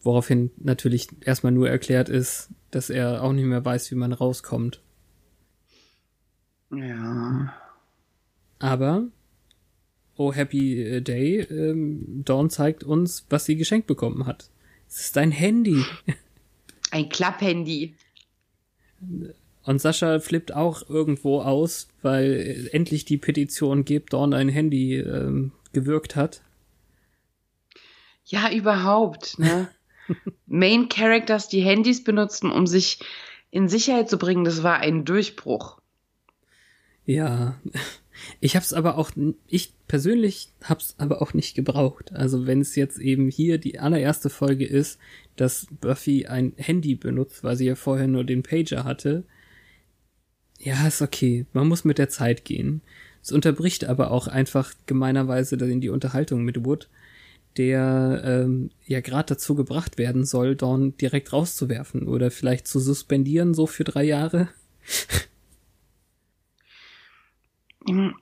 Woraufhin natürlich erstmal nur erklärt ist, dass er auch nicht mehr weiß, wie man rauskommt.
Ja.
Aber, oh Happy Day, ähm, Dawn zeigt uns, was sie geschenkt bekommen hat. Es ist ein Handy.
Ein Klapphandy.
Und Sascha flippt auch irgendwo aus, weil endlich die Petition gibt, Dawn ein Handy ähm, gewirkt hat.
Ja, überhaupt, ne? Main Characters, die Handys benutzen, um sich in Sicherheit zu bringen, das war ein Durchbruch.
Ja, ich hab's aber auch, ich persönlich hab's aber auch nicht gebraucht. Also wenn es jetzt eben hier die allererste Folge ist, dass Buffy ein Handy benutzt, weil sie ja vorher nur den Pager hatte. Ja, ist okay. Man muss mit der Zeit gehen. Es unterbricht aber auch einfach gemeinerweise in die Unterhaltung mit Wood, der ähm, ja gerade dazu gebracht werden soll, Dawn direkt rauszuwerfen oder vielleicht zu suspendieren, so für drei Jahre.
Ja,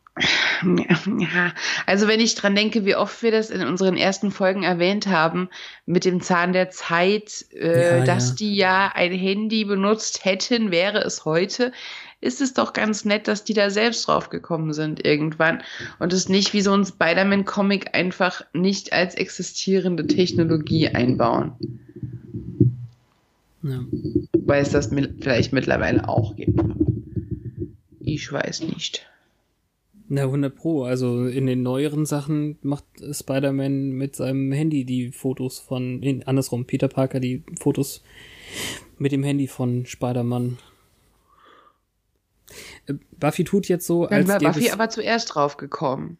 also wenn ich dran denke, wie oft wir das in unseren ersten Folgen erwähnt haben, mit dem Zahn der Zeit, äh, ja, dass ja. die ja ein Handy benutzt hätten, wäre es heute, ist es doch ganz nett, dass die da selbst drauf gekommen sind irgendwann und es nicht wie so ein Spider-Man-Comic einfach nicht als existierende Technologie einbauen. Ja. Weil es das vielleicht mittlerweile auch gibt. Ich weiß nicht.
Na, 100 Pro. Also in den neueren Sachen macht Spider-Man mit seinem Handy die Fotos von, andersrum, Peter Parker die Fotos mit dem Handy von Spider-Man. Äh, Buffy tut jetzt so,
Dann als war Buffy aber zuerst draufgekommen.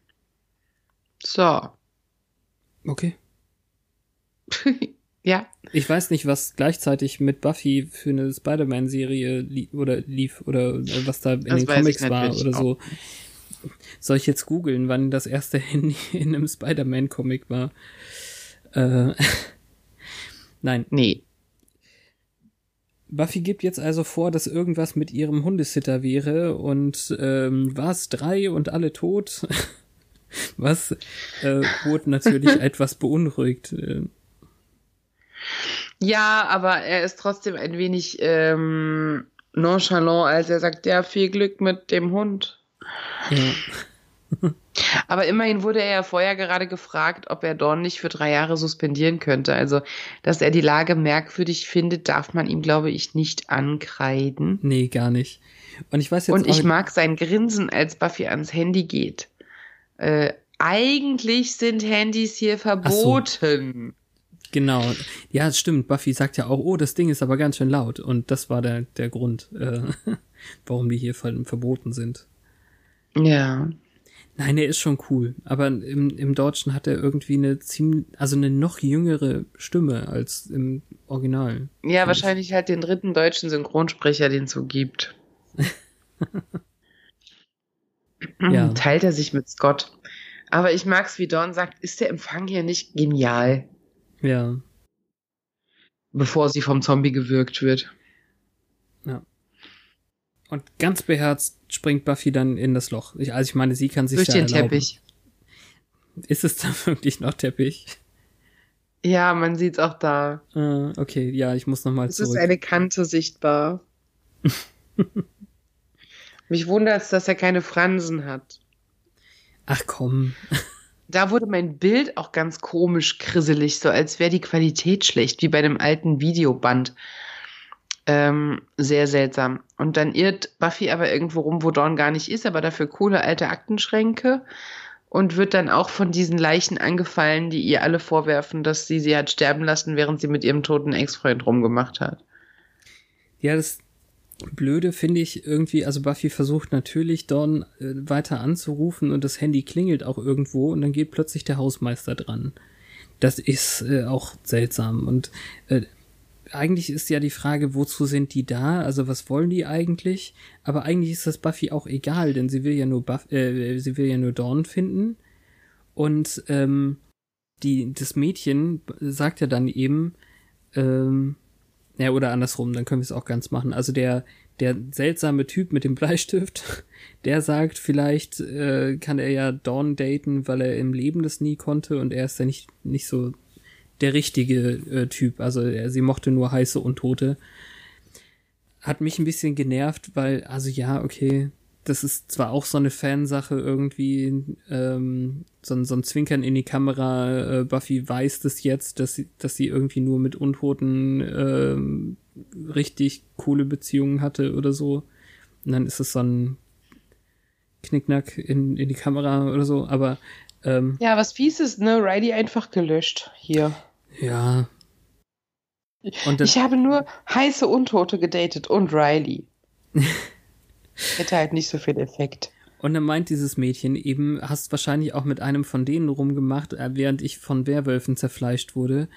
So.
Okay.
ja.
Ich weiß nicht, was gleichzeitig mit Buffy für eine Spider-Man-Serie li oder lief oder was da in das den Comics war oder so. Auch. Soll ich jetzt googeln, wann das erste Handy in einem Spider-Man-Comic war? Äh, Nein.
Nee.
Buffy gibt jetzt also vor, dass irgendwas mit ihrem Hundesitter wäre und ähm, war es drei und alle tot? Was äh, wurde natürlich etwas beunruhigt. Äh.
Ja, aber er ist trotzdem ein wenig ähm, nonchalant, als er sagt, ja, viel Glück mit dem Hund. Ja. Aber immerhin wurde er ja vorher gerade gefragt, ob er Dorn nicht für drei Jahre suspendieren könnte. Also, dass er die Lage merkwürdig findet, darf man ihm, glaube ich, nicht ankreiden.
Nee, gar nicht. Und ich weiß jetzt
Und ich mag sein Grinsen, als Buffy ans Handy geht. Äh, eigentlich sind Handys hier verboten.
So. Genau. Ja, es stimmt. Buffy sagt ja auch, oh, das Ding ist aber ganz schön laut. Und das war der, der Grund, äh, warum die hier verboten sind.
Ja.
Nein, er ist schon cool. Aber im, im Deutschen hat er irgendwie eine ziemlich, also eine noch jüngere Stimme als im Original.
Ja, wahrscheinlich halt den dritten deutschen Synchronsprecher, den es so gibt. ja. Teilt er sich mit Scott. Aber ich mag's, wie Dawn sagt, ist der Empfang hier nicht genial?
Ja.
Bevor sie vom Zombie gewürgt wird.
Ja. Und ganz beherzt springt Buffy dann in das Loch. Ich, also ich meine, sie kann sich
Durch den erlauben. Teppich.
Ist es da wirklich noch Teppich?
Ja, man sieht's auch da.
Ah, okay, ja, ich muss nochmal
zurück. Es ist eine Kante sichtbar. Mich wundert es, dass er keine Fransen hat.
Ach komm.
Da wurde mein Bild auch ganz komisch krisselig, so als wäre die Qualität schlecht, wie bei einem alten Videoband. Ähm, sehr seltsam. Und dann irrt Buffy aber irgendwo rum, wo Dawn gar nicht ist, aber dafür coole alte Aktenschränke und wird dann auch von diesen Leichen angefallen, die ihr alle vorwerfen, dass sie sie hat sterben lassen, während sie mit ihrem toten Ex-Freund rumgemacht hat.
Ja, das Blöde finde ich irgendwie, also Buffy versucht natürlich Dawn äh, weiter anzurufen und das Handy klingelt auch irgendwo und dann geht plötzlich der Hausmeister dran. Das ist äh, auch seltsam und äh, eigentlich ist ja die Frage, wozu sind die da? Also was wollen die eigentlich? Aber eigentlich ist das Buffy auch egal, denn sie will ja nur Buff äh, sie will ja nur Dawn finden. Und ähm, die, das Mädchen sagt ja dann eben, ähm, ja, oder andersrum, dann können wir es auch ganz machen. Also der, der seltsame Typ mit dem Bleistift, der sagt, vielleicht äh, kann er ja Dawn daten, weil er im Leben das nie konnte und er ist ja nicht, nicht so der richtige äh, Typ. Also er, sie mochte nur heiße Untote. Hat mich ein bisschen genervt, weil, also ja, okay, das ist zwar auch so eine Fansache irgendwie, ähm, so, so ein Zwinkern in die Kamera. Äh, Buffy weiß das jetzt, dass sie, dass sie irgendwie nur mit Untoten ähm, richtig coole Beziehungen hatte oder so. Und dann ist es so ein Knickknack in, in die Kamera oder so, aber ähm,
Ja, was fies ist, ne? Riley einfach gelöscht hier.
Ja.
Und ich habe nur heiße Untote gedatet und Riley. Hätte halt nicht so viel Effekt.
Und dann meint dieses Mädchen eben, hast wahrscheinlich auch mit einem von denen rumgemacht, äh, während ich von Werwölfen zerfleischt wurde.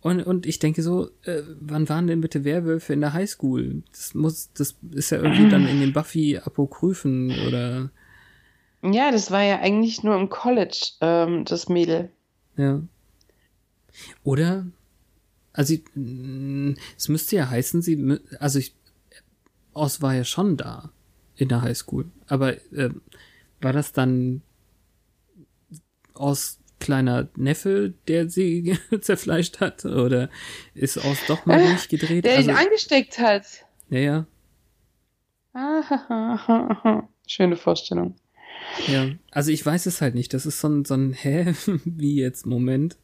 Und, und ich denke so, äh, wann waren denn bitte Werwölfe in der Highschool? Das muss, das ist ja irgendwie dann in den Buffy-Apokryphen oder.
Ja, das war ja eigentlich nur im College, ähm, das Mädel.
Ja. Oder, also, es müsste ja heißen, sie, also ich, Oz war ja schon da in der Highschool. Aber äh, war das dann aus kleiner Neffe, der sie zerfleischt hat? Oder ist aus doch mal durchgedreht?
Der also, ihn angesteckt hat.
Ja,
ja. Schöne Vorstellung.
Ja, also ich weiß es halt nicht. Das ist so ein, so ein Hä? Wie jetzt? Moment.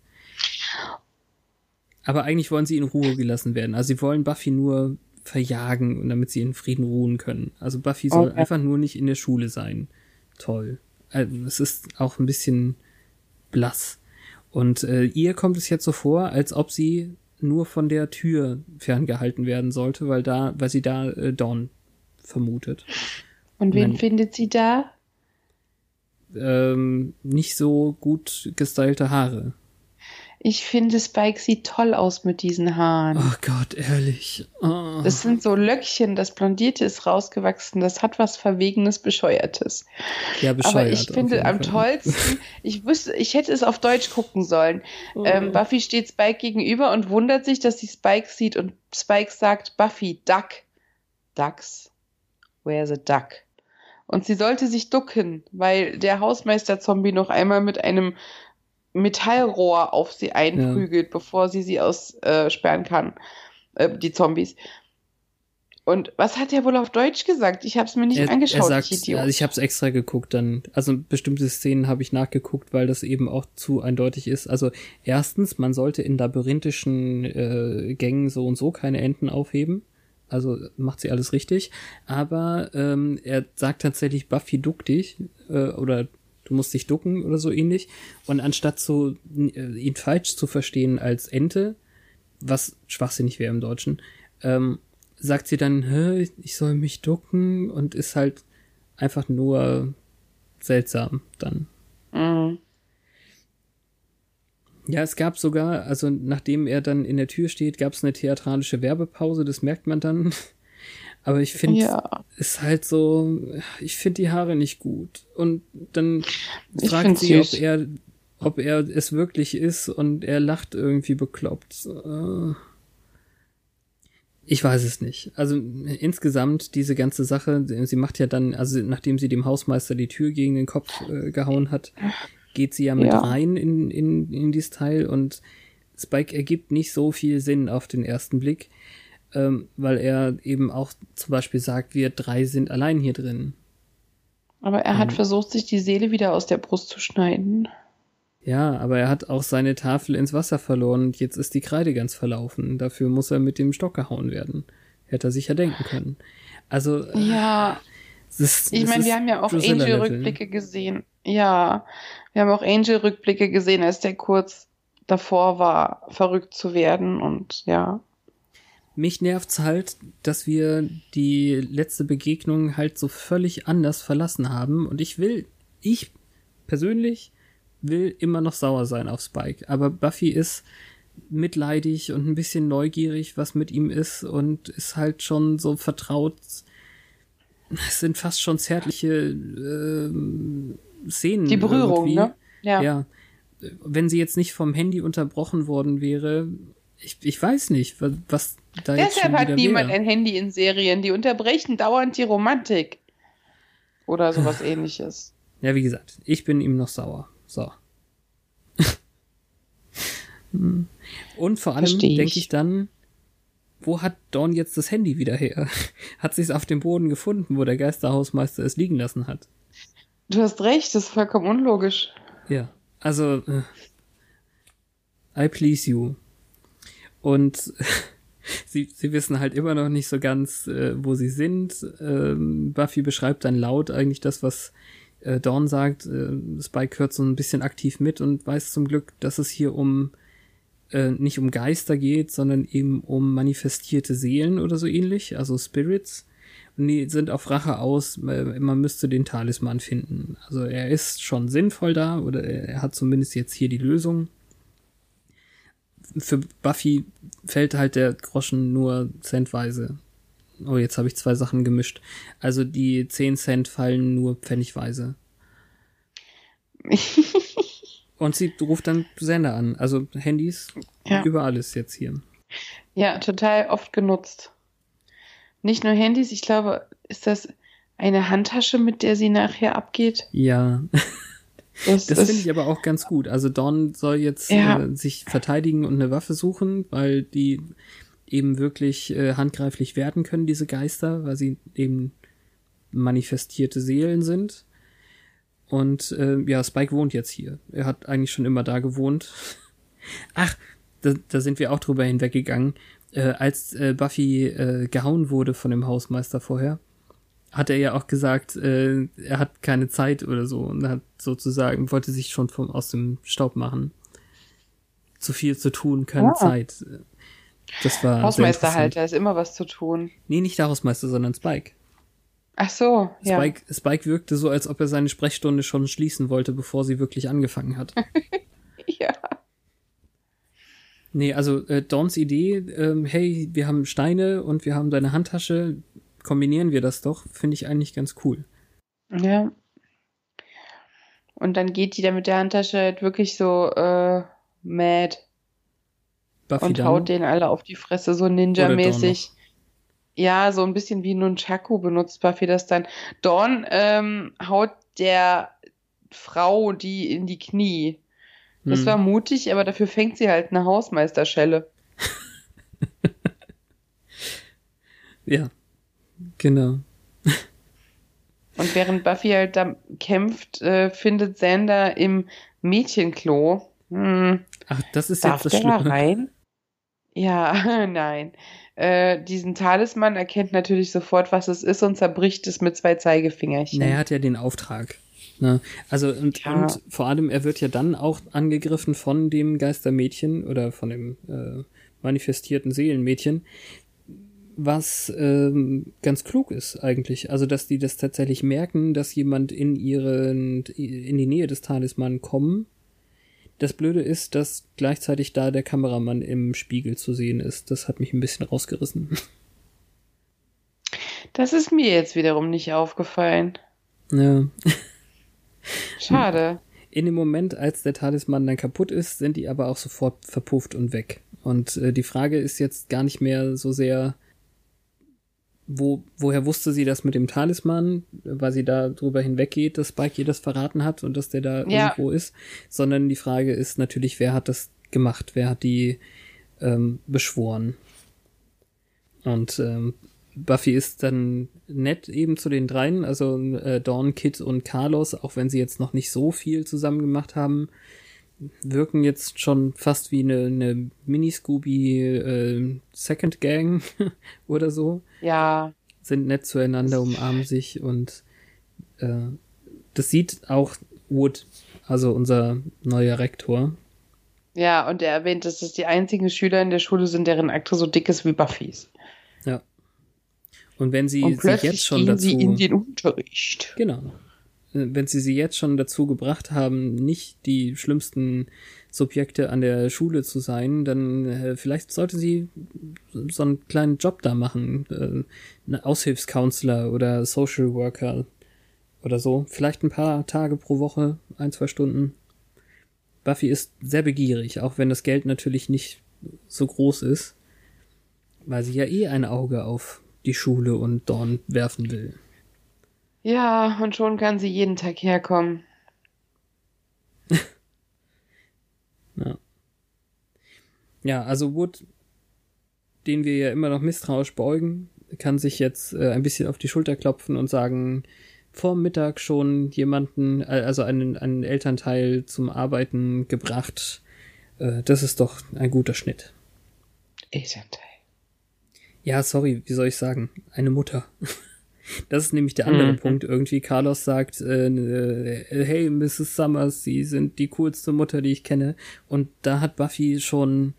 Aber eigentlich wollen sie in Ruhe gelassen werden. Also sie wollen Buffy nur verjagen und damit sie in Frieden ruhen können. Also Buffy soll okay. einfach nur nicht in der Schule sein. Toll. Also es ist auch ein bisschen blass. Und äh, ihr kommt es jetzt so vor, als ob sie nur von der Tür ferngehalten werden sollte, weil da, weil sie da äh, Dawn vermutet.
Und wen Nein. findet sie da?
Ähm, nicht so gut gestylte Haare.
Ich finde, Spike sieht toll aus mit diesen Haaren.
Oh Gott, ehrlich. Oh.
Das sind so Löckchen, das Blondierte ist rausgewachsen, das hat was Verwegenes, Bescheuertes.
Ja, bescheuert. Aber
ich finde am tollsten, ich wüsste, ich hätte es auf Deutsch gucken sollen. Oh. Ähm, Buffy steht Spike gegenüber und wundert sich, dass sie Spike sieht und Spike sagt, Buffy, Duck. Ducks? Where's a duck? Und sie sollte sich ducken, weil der Hausmeister-Zombie noch einmal mit einem Metallrohr auf sie einprügelt, ja. bevor sie sie aussperren äh, kann, äh, die Zombies. Und was hat er wohl auf Deutsch gesagt? Ich habe es mir nicht er, angeschaut. Er
sagt, ich also ich habe es extra geguckt dann. Also bestimmte Szenen habe ich nachgeguckt, weil das eben auch zu eindeutig ist. Also erstens, man sollte in labyrinthischen äh, Gängen so und so keine Enten aufheben. Also macht sie alles richtig. Aber ähm, er sagt tatsächlich, Buffy duck dich äh, oder du musst dich ducken oder so ähnlich. Und anstatt so äh, ihn falsch zu verstehen als Ente, was schwachsinnig wäre im Deutschen, ähm, sagt sie dann, Hä, ich soll mich ducken und ist halt einfach nur seltsam dann. Mhm. Ja, es gab sogar, also nachdem er dann in der Tür steht, gab es eine theatralische Werbepause, das merkt man dann. Aber ich finde, ja. ist halt so, ich finde die Haare nicht gut. Und dann ich fragt sie, ob er, ob er es wirklich ist und er lacht irgendwie bekloppt. Äh, ich weiß es nicht. Also insgesamt diese ganze Sache, sie macht ja dann, also nachdem sie dem Hausmeister die Tür gegen den Kopf äh, gehauen hat, geht sie ja mit ja. rein in, in, in dieses Teil und Spike ergibt nicht so viel Sinn auf den ersten Blick. Ähm, weil er eben auch zum Beispiel sagt, wir drei sind allein hier drin.
Aber er hat
Ähm.
versucht, sich die Seele wieder aus der Brust zu schneiden.
Ja, aber er hat auch seine Tafel ins Wasser verloren und jetzt ist die Kreide ganz verlaufen. Dafür muss er mit dem Stock gehauen werden. Hätte er sich ja denken können. Also,
Ja,
ist,
ich meine, wir haben ja auch. Angel-Rückblicke gesehen. Ja, wir haben auch Angel-Rückblicke gesehen, als der kurz davor war, verrückt zu werden und ja.
Mich nervt's halt, dass wir die letzte Begegnung halt so völlig anders verlassen haben und ich will, ich persönlich will immer noch sauer sein auf Spike, aber Buffy ist mitleidig und ein bisschen neugierig, was mit ihm ist und ist halt schon so vertraut. Es sind fast schon zärtliche ähm, Szenen.
Die Berührung,
irgendwie.
ne? Ja.
Ja. Wenn sie jetzt nicht vom Handy unterbrochen worden wäre, ich, ich weiß nicht, was da
Deshalb hat niemand
wäre.
ein Handy in Serien. Die unterbrechen dauernd die Romantik. Oder sowas ähnliches.
Ja, wie gesagt, ich bin ihm noch sauer. So. Hm. Und vor allem denke ich dann, wo hat Dawn jetzt das Handy wieder her? Hat sie es auf dem Boden gefunden, wo der Geisterhausmeister es liegen lassen hat?
Du hast recht, das ist vollkommen unlogisch.
Ja, also äh, I please you. Und sie, sie wissen halt immer noch nicht so ganz, äh, wo sie sind. Ähm, Buffy beschreibt dann laut eigentlich das, was äh, Dawn sagt. Äh, Spike hört so ein bisschen aktiv mit und weiß zum Glück, dass es hier um äh, nicht um Geister geht, sondern eben um manifestierte Seelen oder so ähnlich, also Spirits. Und die sind auf Rache aus, äh, man müsste den Talisman finden. Also er ist schon sinnvoll da oder er er hat zumindest jetzt hier die Lösung. Für Buffy fällt halt der Groschen nur centweise. Oh, jetzt habe ich zwei Sachen gemischt. Also die 10 Cent fallen nur pfennigweise. Und sie ruft dann Sender an. Also Handys
Ja.
über alles jetzt hier.
Ja, total oft genutzt. Nicht nur Handys, ich glaube, ist das eine Handtasche, mit der sie nachher abgeht?
Ja,
Das,
das finde ich aber auch ganz gut. Also Dawn soll jetzt
Ja.
äh, sich verteidigen und eine Waffe suchen, weil die eben wirklich äh, handgreiflich werden können, diese Geister, weil sie eben manifestierte Seelen sind. Und äh, ja, Spike wohnt jetzt hier. Er hat eigentlich schon immer da gewohnt. Ach, da, da sind wir auch drüber hinweggegangen. Äh, als äh, Buffy äh, gehauen wurde von dem Hausmeister vorher, hat er ja auch gesagt, äh, er hat keine Zeit oder so und hat sozusagen, wollte sich schon vom, aus dem Staub machen. Zu viel zu tun, keine
Ah.
Zeit. Das war.
Hausmeister halt, da ist immer was zu tun.
Nee, nicht der Hausmeister, sondern Spike.
Ach so, ja.
Spike, Spike wirkte so, als ob er seine Sprechstunde schon schließen wollte, bevor sie wirklich angefangen hat.
Ja.
Nee, also äh, Dawns Idee, ähm, hey, wir haben Steine und wir haben deine Handtasche, kombinieren wir das doch, finde ich eigentlich ganz cool.
Ja. Und dann geht die da mit der Handtasche halt wirklich so äh, mad
Buffy
und
dann.
haut denen alle auf die Fresse, so Ninja-mäßig. Ja, so ein bisschen wie Nunchaku benutzt Buffy das dann. Dawn ähm, haut der Frau die in die Knie. Das
Hm.
war mutig, aber dafür fängt sie halt eine Hausmeisterschelle.
Ja, genau.
Und während Buffy halt da kämpft, äh, findet Xander im Mädchenklo. Hm,
Ach, das ist
darf
jetzt das
der da
Schlimme.
rein? Ja, nein. Äh, diesen Talisman erkennt natürlich sofort, was es ist und zerbricht es mit zwei Zeigefingerchen.
Na, er hat ja den Auftrag. Ne? Also und,
Ja.
und vor allem, er wird ja dann auch angegriffen von dem Geistermädchen oder von dem äh, manifestierten Seelenmädchen, was ähm, ganz klug ist eigentlich. Also, dass die das tatsächlich merken, dass jemand in ihren in die Nähe des Talisman kommen. Das Blöde ist, dass gleichzeitig da der Kameramann im Spiegel zu sehen ist. Das hat mich ein bisschen rausgerissen.
Das ist mir jetzt wiederum nicht aufgefallen.
ja.
Schade.
In dem Moment, als der Talisman dann kaputt ist, sind die aber auch sofort verpufft und weg. Und äh, die Frage ist jetzt gar nicht mehr so sehr, wo, woher wusste sie das mit dem Talisman, weil sie da drüber hinweggeht, dass Spike ihr das verraten hat und dass der da
Ja.
irgendwo ist, sondern die Frage ist natürlich, wer hat das gemacht, wer hat die ähm, beschworen. Und ähm, Buffy ist dann nett eben zu den dreien, also äh, Dawn, Kit und Carlos, auch wenn sie jetzt noch nicht so viel zusammen gemacht haben, wirken jetzt schon fast wie eine, eine Mini-Scooby äh, Second Gang oder so.
Ja.
Sind nett zueinander, umarmen sich und äh, das sieht auch Wood, also unser neuer Rektor.
Ja, und er erwähnt, dass es die einzigen Schüler in der Schule sind, deren Akte so dick ist wie Buffys.
Ja. Und wenn sie
Und
sich jetzt schon dazu.
sie in den Unterricht.
Genau. Wenn sie sie jetzt schon dazu gebracht haben, nicht die schlimmsten Subjekte an der Schule zu sein, dann äh, vielleicht sollte sie so einen kleinen Job da machen. Äh, eine Aushilfscounselor oder Social Worker oder so. Vielleicht ein paar Tage pro Woche, ein, zwei Stunden. Buffy ist sehr begierig, auch wenn das Geld natürlich nicht so groß ist, weil sie ja eh ein Auge auf die Schule und Dorn werfen will.
Ja, und schon kann sie jeden Tag herkommen.
Ja. Ja, also Wood, den wir ja immer noch misstrauisch beugen, kann sich jetzt äh, ein bisschen auf die Schulter klopfen und sagen, vor Mittag schon jemanden, äh, also einen, einen Elternteil zum Arbeiten gebracht. Äh, das ist doch ein guter Schnitt.
Elternteil.
Ja, sorry, wie soll ich sagen? Eine Mutter. Das ist nämlich der andere
Mhm.
Punkt. Irgendwie Carlos sagt, äh, äh, hey, Mrs. Summers, Sie sind die coolste Mutter, die ich kenne. Und da hat Buffy schon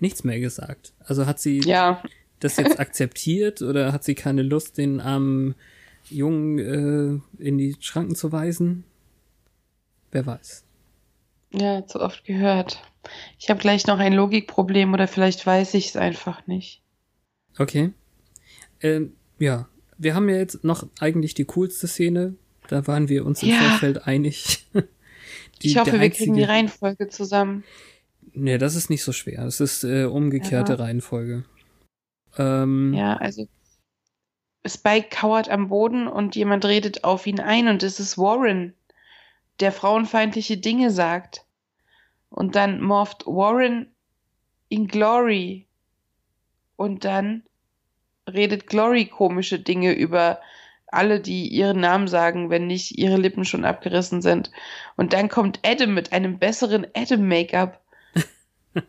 nichts mehr gesagt. Also hat sie
Ja,
das jetzt akzeptiert oder hat sie keine Lust, den armen Jungen äh, in die Schranken zu weisen? Wer weiß.
ja, zu oft gehört. Ich habe gleich noch ein Logikproblem oder vielleicht weiß ich es einfach nicht.
Okay. Ähm, ja, wir haben ja jetzt noch eigentlich die coolste Szene. Da waren wir uns im
Ja.
Vorfeld einig. Die-
ich hoffe, wir kriegen die Reihenfolge zusammen.
Nee, das ist nicht so schwer. Das ist äh, umgekehrte
Ja.
Reihenfolge. Ähm,
Ja, also Spike kauert am Boden und jemand redet auf ihn ein und es ist Warren, der frauenfeindliche Dinge sagt. Und dann morpht Warren in Glory. Und dann redet Glory komische Dinge über alle, die ihren Namen sagen, wenn nicht ihre Lippen schon abgerissen sind. Und dann kommt Adam mit einem besseren Adam-Make-up.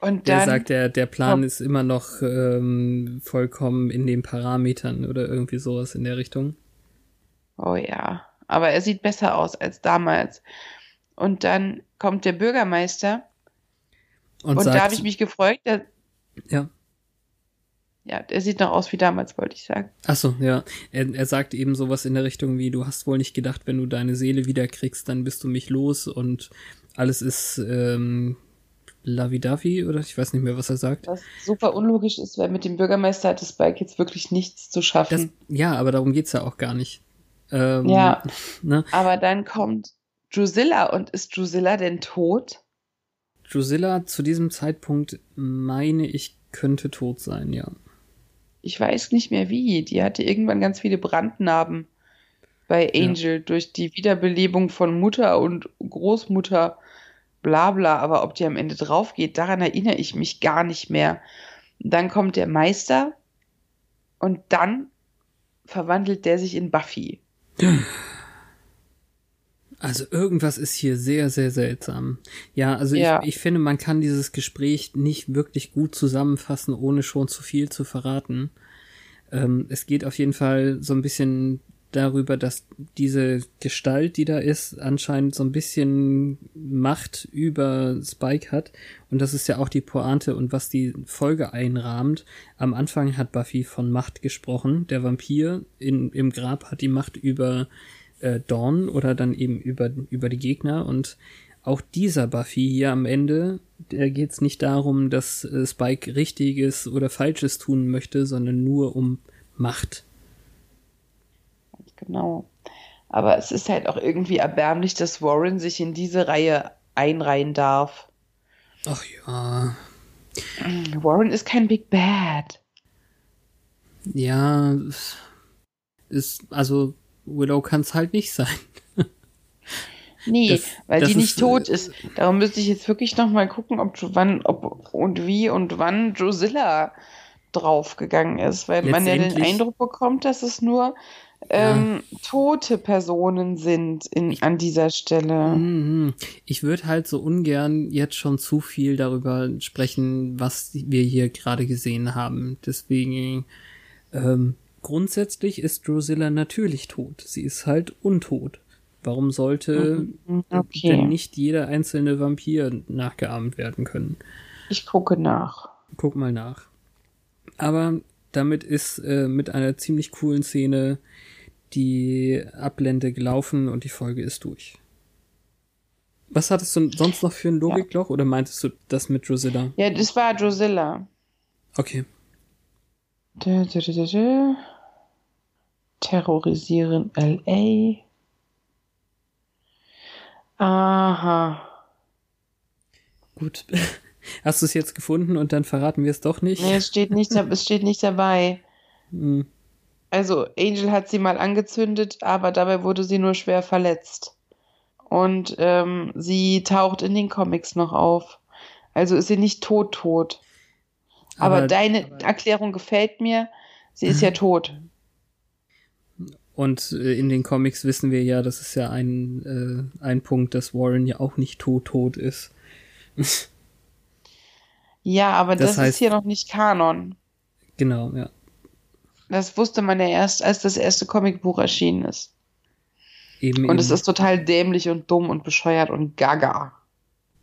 Und
der
dann
sagt, der, der Plan ist immer noch ähm, vollkommen in den Parametern oder irgendwie sowas in der Richtung.
Oh ja, aber er sieht besser aus als damals. Und dann kommt der Bürgermeister
Und,
und,
sagt,
da habe ich mich gefreut. Der,
ja.
Ja, der sieht noch aus wie damals, wollte ich sagen.
Ach so, ja. Er, er sagt eben sowas in der Richtung wie, du hast wohl nicht gedacht, wenn du deine Seele wiederkriegst, dann bist du mich los und alles ist ähm, Lavidavi oder ich weiß nicht mehr, was er sagt.
Was super unlogisch ist, weil mit dem Bürgermeister hat das Spike jetzt wirklich nichts zu
Das,
schaffen.
ja, aber darum geht's ja auch gar nicht. Ähm,
Ja.
Ne?
Aber dann kommt Drusilla und ist Drusilla denn tot?
Drusilla zu diesem Zeitpunkt meine ich könnte tot sein, ja.
Ich weiß nicht mehr wie. Die hatte irgendwann ganz viele Brandnarben bei
Ja.
Angel durch die Wiederbelebung von Mutter und Großmutter, bla bla. Aber ob die am Ende drauf geht, daran erinnere ich mich gar nicht mehr. Dann kommt der Meister und dann verwandelt der sich in Buffy.
Also irgendwas ist hier sehr, sehr seltsam. Ja, also
Ja.
Ich, ich finde, man kann dieses Gespräch nicht wirklich gut zusammenfassen, ohne schon zu viel zu verraten. Ähm, es geht auf jeden Fall so ein bisschen darüber, dass diese Gestalt, die da ist, anscheinend so ein bisschen Macht über Spike hat. Und das ist ja auch die Pointe und was die Folge einrahmt. Am Anfang hat Buffy von Macht gesprochen. Der Vampir in, im Grab hat die Macht über äh, Dawn oder dann eben über, über die Gegner. Und auch dieser Buffy hier am Ende, der geht es nicht darum, dass äh, Spike Richtiges oder Falsches tun möchte, sondern nur um Macht.
Genau. Aber es ist halt auch irgendwie erbärmlich, dass Warren sich in diese Reihe einreihen darf.
Ach ja.
Warren ist kein Big Bad.
Ja, ist, also Willow kann es halt nicht sein.
Nee,
Das-
weil
das
die nicht
ist,
tot
äh,
ist. Darum müsste ich jetzt wirklich noch mal gucken, ob, wann, ob und wie und wann Drusilla draufgegangen ist, weil man ja den Eindruck bekommt, dass es nur ähm, ja. tote Personen sind in, an dieser Stelle.
Mhm. Ich würde halt so ungern jetzt schon zu viel darüber sprechen, was wir hier gerade gesehen haben. Deswegen ähm, grundsätzlich ist Drusilla natürlich tot. Sie ist halt untot. Warum sollte mhm. okay. denn nicht jeder einzelne Vampir nachgeahmt werden können?
Ich gucke nach.
Guck mal nach. Aber damit ist äh, mit einer ziemlich coolen Szene die Ablende gelaufen und die Folge ist durch. Was hattest du sonst noch für ein Logikloch ja. oder meintest du das mit Drusilla?
Ja, das war Drusilla.
Okay.
Da, da, da, Terrorisieren LA. Aha.
Gut. Hast du es jetzt gefunden und dann verraten wir es doch nicht?
Nee, es steht nicht, es steht nicht dabei. Hm. Also, Angel hat sie mal angezündet, aber dabei wurde sie nur schwer verletzt. Und ähm, sie taucht in den Comics noch auf. Also ist sie nicht tot, tot. Aber, aber deine aber Erklärung gefällt mir. Sie ist ja tot.
Und äh, in den Comics wissen wir ja, das ist ja ein, äh, ein Punkt, dass Warren ja auch nicht tot, tot ist.
ja, aber das, das heißt, ist hier noch nicht Kanon.
Genau, ja.
Das wusste man ja erst, als das erste Comicbuch erschienen ist. Eben, und eben. es ist total dämlich und dumm und bescheuert und gaga.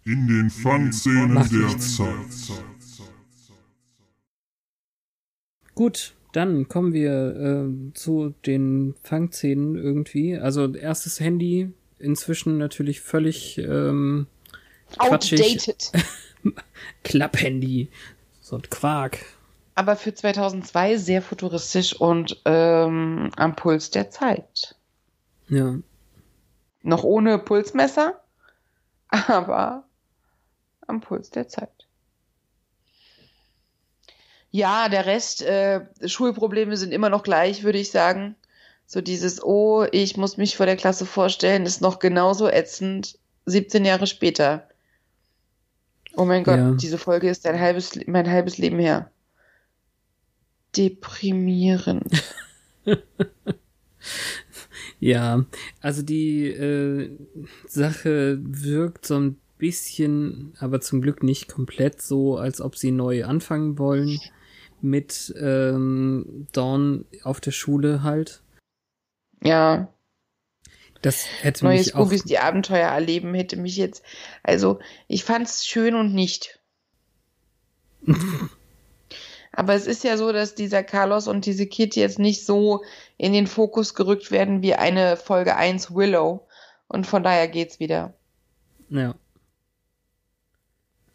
In den Fangszenen der Zeit.
Gut, dann kommen wir äh, zu den Fangszenen irgendwie. Also erstes Handy, inzwischen natürlich völlig ähm,
outdated.
Klapphandy. So ein Quark
aber für 2002 sehr futuristisch und ähm, am Puls der Zeit.
Ja.
Noch ohne Pulsmesser, aber am Puls der Zeit. Ja, der Rest, äh, Schulprobleme sind immer noch gleich, würde ich sagen. So dieses, oh, ich muss mich vor der Klasse vorstellen, ist noch genauso ätzend 17 Jahre später. Oh mein Gott, ja. diese Folge ist ein halbes, mein halbes Leben her deprimierend.
ja, also die äh, Sache wirkt so ein bisschen, aber zum Glück nicht komplett so, als ob sie neu anfangen wollen mit ähm, Dawn auf der Schule halt.
Ja.
Das hätte
Neues
mich auch...
Bubis die Abenteuer erleben hätte mich jetzt... Also, ich fand's schön und nicht. Aber es ist ja so, dass dieser Carlos und diese Kitty jetzt nicht so in den Fokus gerückt werden wie eine Folge 1 Willow. Und von daher geht's wieder.
Ja.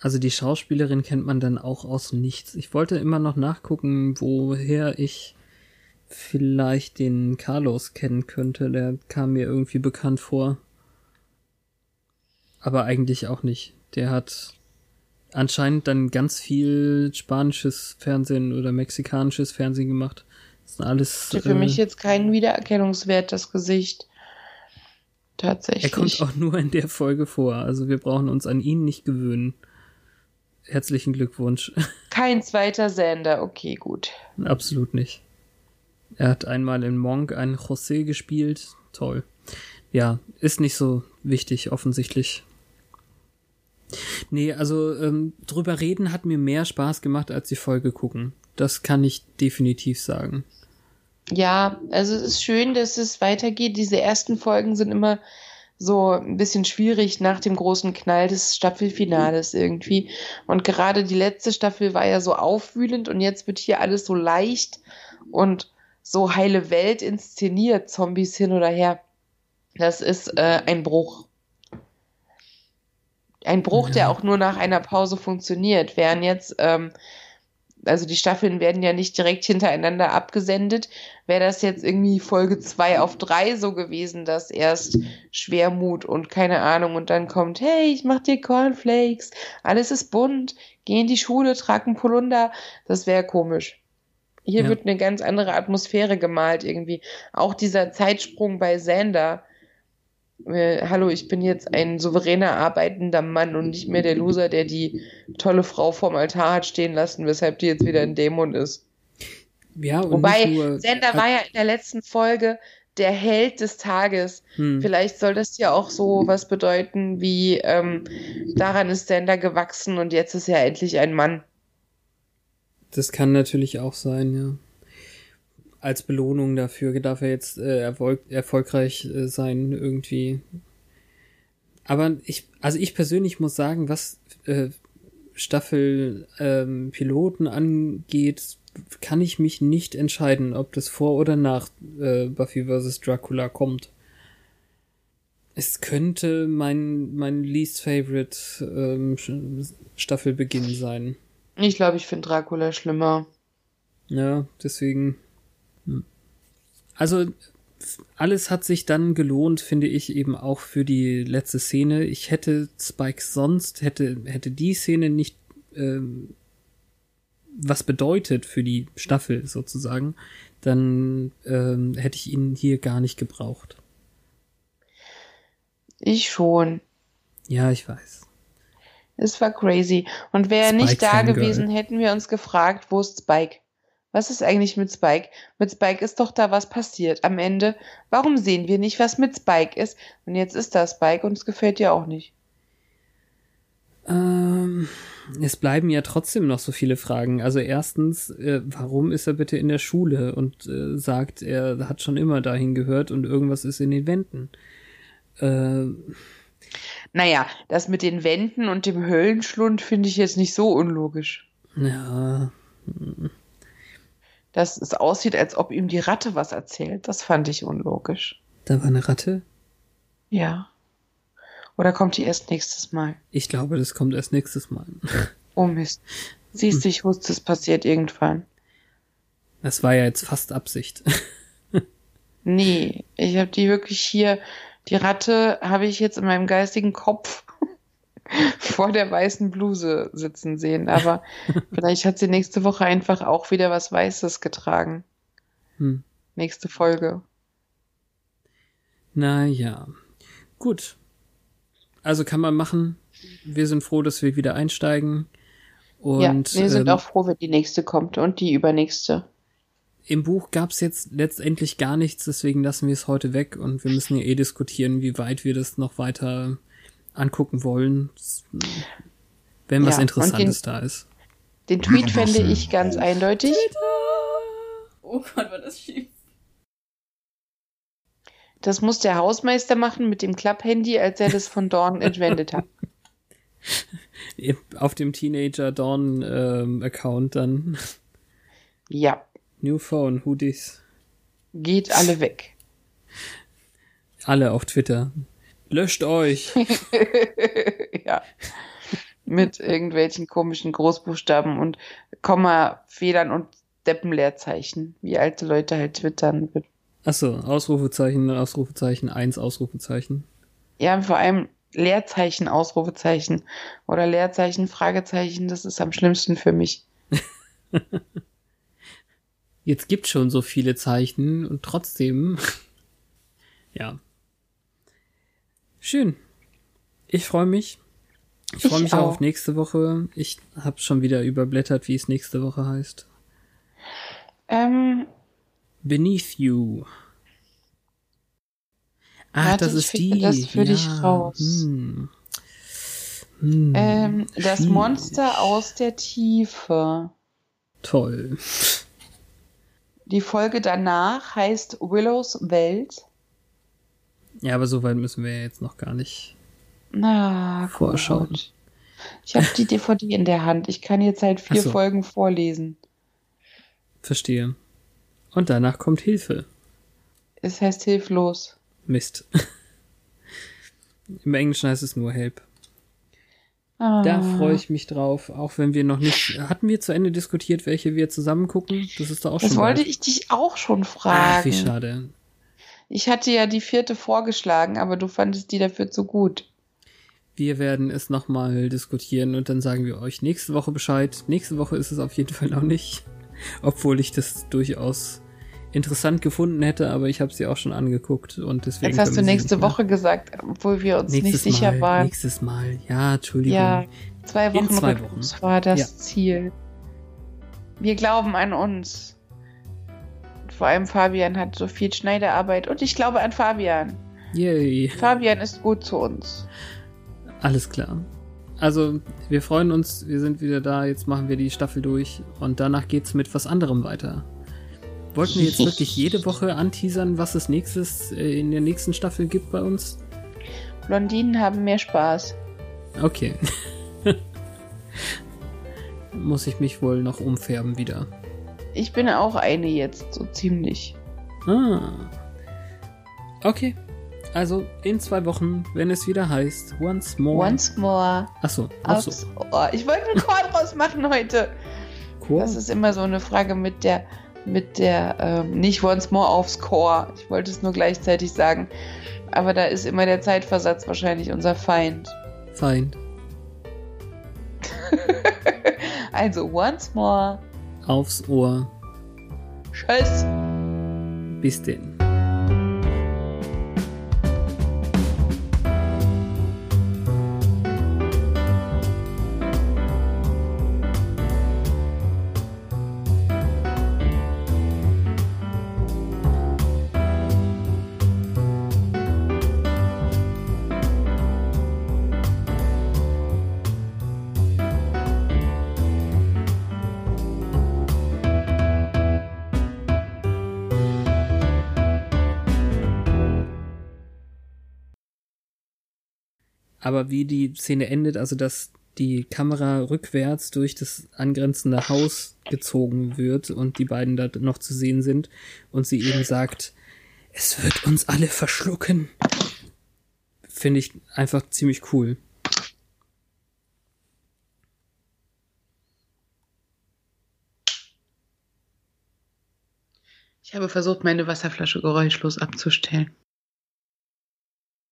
Also die Schauspielerin kennt man dann auch aus nichts. Ich wollte immer noch nachgucken, woher ich vielleicht den Carlos kennen könnte. Der kam mir irgendwie bekannt vor. Aber eigentlich auch nicht. Der hat anscheinend dann ganz viel spanisches Fernsehen oder mexikanisches Fernsehen gemacht. Das ist alles.
Für äh, mich jetzt keinen Wiedererkennungswert, das Gesicht. Tatsächlich.
Er kommt auch nur in der Folge vor. Also wir brauchen uns an ihn nicht gewöhnen. Herzlichen Glückwunsch.
Kein zweiter Sender, okay, gut.
Absolut nicht. Er hat einmal in Monk einen José gespielt. Toll. Ja, ist nicht so wichtig, offensichtlich. Nee, also ähm, drüber reden hat mir mehr Spaß gemacht als die Folge gucken. Das kann ich definitiv sagen.
Ja, also es ist schön, dass es weitergeht. Diese ersten Folgen sind immer so ein bisschen schwierig nach dem großen Knall des Staffelfinales irgendwie. Und gerade die letzte Staffel war ja so aufwühlend und jetzt wird hier alles so leicht und so heile Welt inszeniert, Zombies hin oder her. Das ist äh, ein Bruch. Ein Bruch, ja. der auch nur nach einer Pause funktioniert. Während jetzt, ähm, also die Staffeln werden ja nicht direkt hintereinander abgesendet, wäre das jetzt irgendwie Folge zwei auf drei so gewesen, dass erst Schwermut und keine Ahnung und dann kommt, hey, ich mach dir Cornflakes, alles ist bunt, geh in die Schule, trag einen Polunder, das wäre komisch. Hier ja. wird eine ganz andere Atmosphäre gemalt irgendwie. Auch dieser Zeitsprung bei Sander, äh, hallo, ich bin jetzt ein souveräner arbeitender Mann und nicht mehr der Loser, der die tolle Frau vorm Altar hat stehen lassen, weshalb die jetzt wieder ein Dämon ist.
Ja, und
Wobei,
nur,
Sender war ja in der letzten Folge der Held des Tages.
hm,
Vielleicht soll das ja auch so was bedeuten wie, ähm, daran ist Sender gewachsen und jetzt ist er endlich ein Mann.
Das kann natürlich auch sein, ja. Als Belohnung dafür darf er jetzt äh, erfolg erfolgreich äh, sein, irgendwie. Aber ich, also ich persönlich muss sagen, was äh, Staffel ähm, Piloten angeht, kann ich mich nicht entscheiden, ob das vor oder nach äh, Buffy vs. Dracula kommt. Es könnte mein, mein least favorite ähm, Staffelbeginn sein.
Ich glaube, ich finde Dracula schlimmer.
Ja, deswegen. Also, alles hat sich dann gelohnt, finde ich, eben auch für die letzte Szene. Ich hätte Spike sonst, hätte, hätte die Szene nicht ähm, was bedeutet für die Staffel sozusagen, dann ähm, hätte ich ihn hier gar nicht gebraucht.
Ich schon.
Ja, ich weiß.
Es war crazy. Und wäre er nicht da gewesen, hätten wir uns gefragt, wo ist Spike? Was ist eigentlich mit Spike? Mit Spike ist doch da was passiert. Am Ende, warum sehen wir nicht, was mit Spike ist? Und jetzt ist da Spike und es gefällt dir auch nicht.
Ähm, es bleiben ja trotzdem noch so viele Fragen. Also erstens, äh, warum ist er bitte in der Schule und äh, sagt, er hat schon immer dahin gehört und irgendwas ist in den Wänden? Äh,
Naja, das mit den Wänden und dem Höllenschlund finde ich jetzt nicht so unlogisch.
ja,
Dass es aussieht, als ob ihm die Ratte was erzählt, das fand ich unlogisch.
da war eine Ratte.
Ja. Oder kommt die erst nächstes Mal?
Ich glaube, das kommt erst nächstes Mal.
Oh Mist. Siehst du, ich wusste, es passiert irgendwann.
Das war ja jetzt fast Absicht.
Nee, ich habe die wirklich hier, die Ratte habe ich jetzt in meinem geistigen Kopf vor der weißen Bluse sitzen sehen. Aber vielleicht hat sie nächste Woche einfach auch wieder was Weißes getragen.
Hm.
Nächste Folge.
Naja. Gut. Also kann man machen. Wir sind froh, dass wir wieder einsteigen. Und
ja, wir sind
ähm,
auch froh, wenn die nächste kommt und die übernächste.
im Buch gab's jetzt letztendlich gar nichts, deswegen lassen wir es heute weg und wir müssen ja eh diskutieren, wie weit wir das noch weiter angucken wollen, wenn was
Ja,
Interessantes da ist.
Den Tweet fände ich ganz eindeutig.
Oh Gott, war das schief.
Das muss der Hausmeister machen mit dem Klapphandy, als er das von Dawn entwendet hat.
Auf dem Teenager Dawn ähm, Account dann
Ja,
New Phone, who dis?
geht alle weg.
Alle auf Twitter. Löscht euch.
ja. Mit irgendwelchen komischen Großbuchstaben und Komma-Fehlern und Deppenleerzeichen, wie alte Leute halt twittern.
Achso, Ausrufezeichen, Ausrufezeichen, eins Ausrufezeichen.
Ja, vor allem Leerzeichen, Ausrufezeichen oder Leerzeichen, Fragezeichen, das ist am schlimmsten für mich.
Jetzt gibt schon so viele Zeichen und trotzdem. ja. Schön. Ich freue mich. Ich freue
Ich
mich auch auf nächste Woche. Ich habe schon wieder überblättert, wie es nächste Woche heißt.
Ähm,
Beneath You. Ach,
Warte,
das ist die.
das für dich raus.
Hm. Hm.
ähm, das
schwierig.
Monster aus der Tiefe.
Toll.
Die Folge danach heißt Willows Welt.
Ja, aber so weit müssen wir ja jetzt noch gar nicht.
Na,
Vorschauen.
gut. Ich habe die DVD in der Hand. Ich kann jetzt halt vier
Ach so.
Folgen vorlesen.
Verstehe. Und danach kommt Hilfe.
Es heißt hilflos.
Mist. Im Englischen heißt es nur Help.
Ah.
Da freue ich mich drauf, auch wenn wir noch nicht. Hatten wir zu Ende diskutiert, welche wir zusammen gucken? Das ist doch auch
Das
schon.
wollte
bald.
ich dich auch schon
Ach,
fragen.
wie schade.
Ich hatte ja die vierte vorgeschlagen, aber du fandest die dafür zu gut.
Wir werden es nochmal diskutieren und dann sagen wir euch nächste Woche Bescheid. Nächste Woche ist es auf jeden Fall noch nicht. Obwohl ich das durchaus interessant gefunden hätte, aber ich habe sie auch schon angeguckt und deswegen.
Jetzt hast du nächste
mehr-
Woche gesagt, obwohl wir uns
nächstes
nicht sicher
Mal,
waren.
Nächstes Mal. Ja, Entschuldigung.
Ja, zwei
In
Wochen
zwei
Rhythmus
Wochen.
war das
Ja.
Ziel. Wir glauben an uns. Vor allem Fabian hat so viel Schneiderarbeit und ich glaube an Fabian.
Yay.
Fabian ist gut zu uns.
Alles klar. Also, wir freuen uns, wir sind wieder da, jetzt machen wir die Staffel durch und danach geht's mit was anderem weiter. Wollten wir jetzt wirklich jede Woche anteasern, was es nächstes äh, in der nächsten Staffel gibt bei uns?
Blondinen haben mehr Spaß.
Okay. Muss ich mich wohl noch umfärben wieder.
Ich bin auch eine jetzt, so ziemlich.
Ah. Okay. Also in zwei Wochen, wenn es wieder heißt, once more.
Once more.
Achso, ach
Aufs Ohr. Ich wollte einen Chor draus machen heute.
Cool.
Das ist immer so eine Frage mit der, mit der, ähm, nicht once more aufs Chor. Ich wollte es nur gleichzeitig sagen. Aber da ist immer der Zeitversatz wahrscheinlich unser Feind.
Feind.
also once more.
Aufs Ohr.
Tschüss.
Bis denn. Aber wie die Szene endet, also dass die Kamera rückwärts durch das angrenzende Haus gezogen wird und die beiden da noch zu sehen sind und sie eben sagt, es wird uns alle verschlucken. Finde ich einfach ziemlich cool.
Ich habe versucht, meine Wasserflasche geräuschlos abzustellen.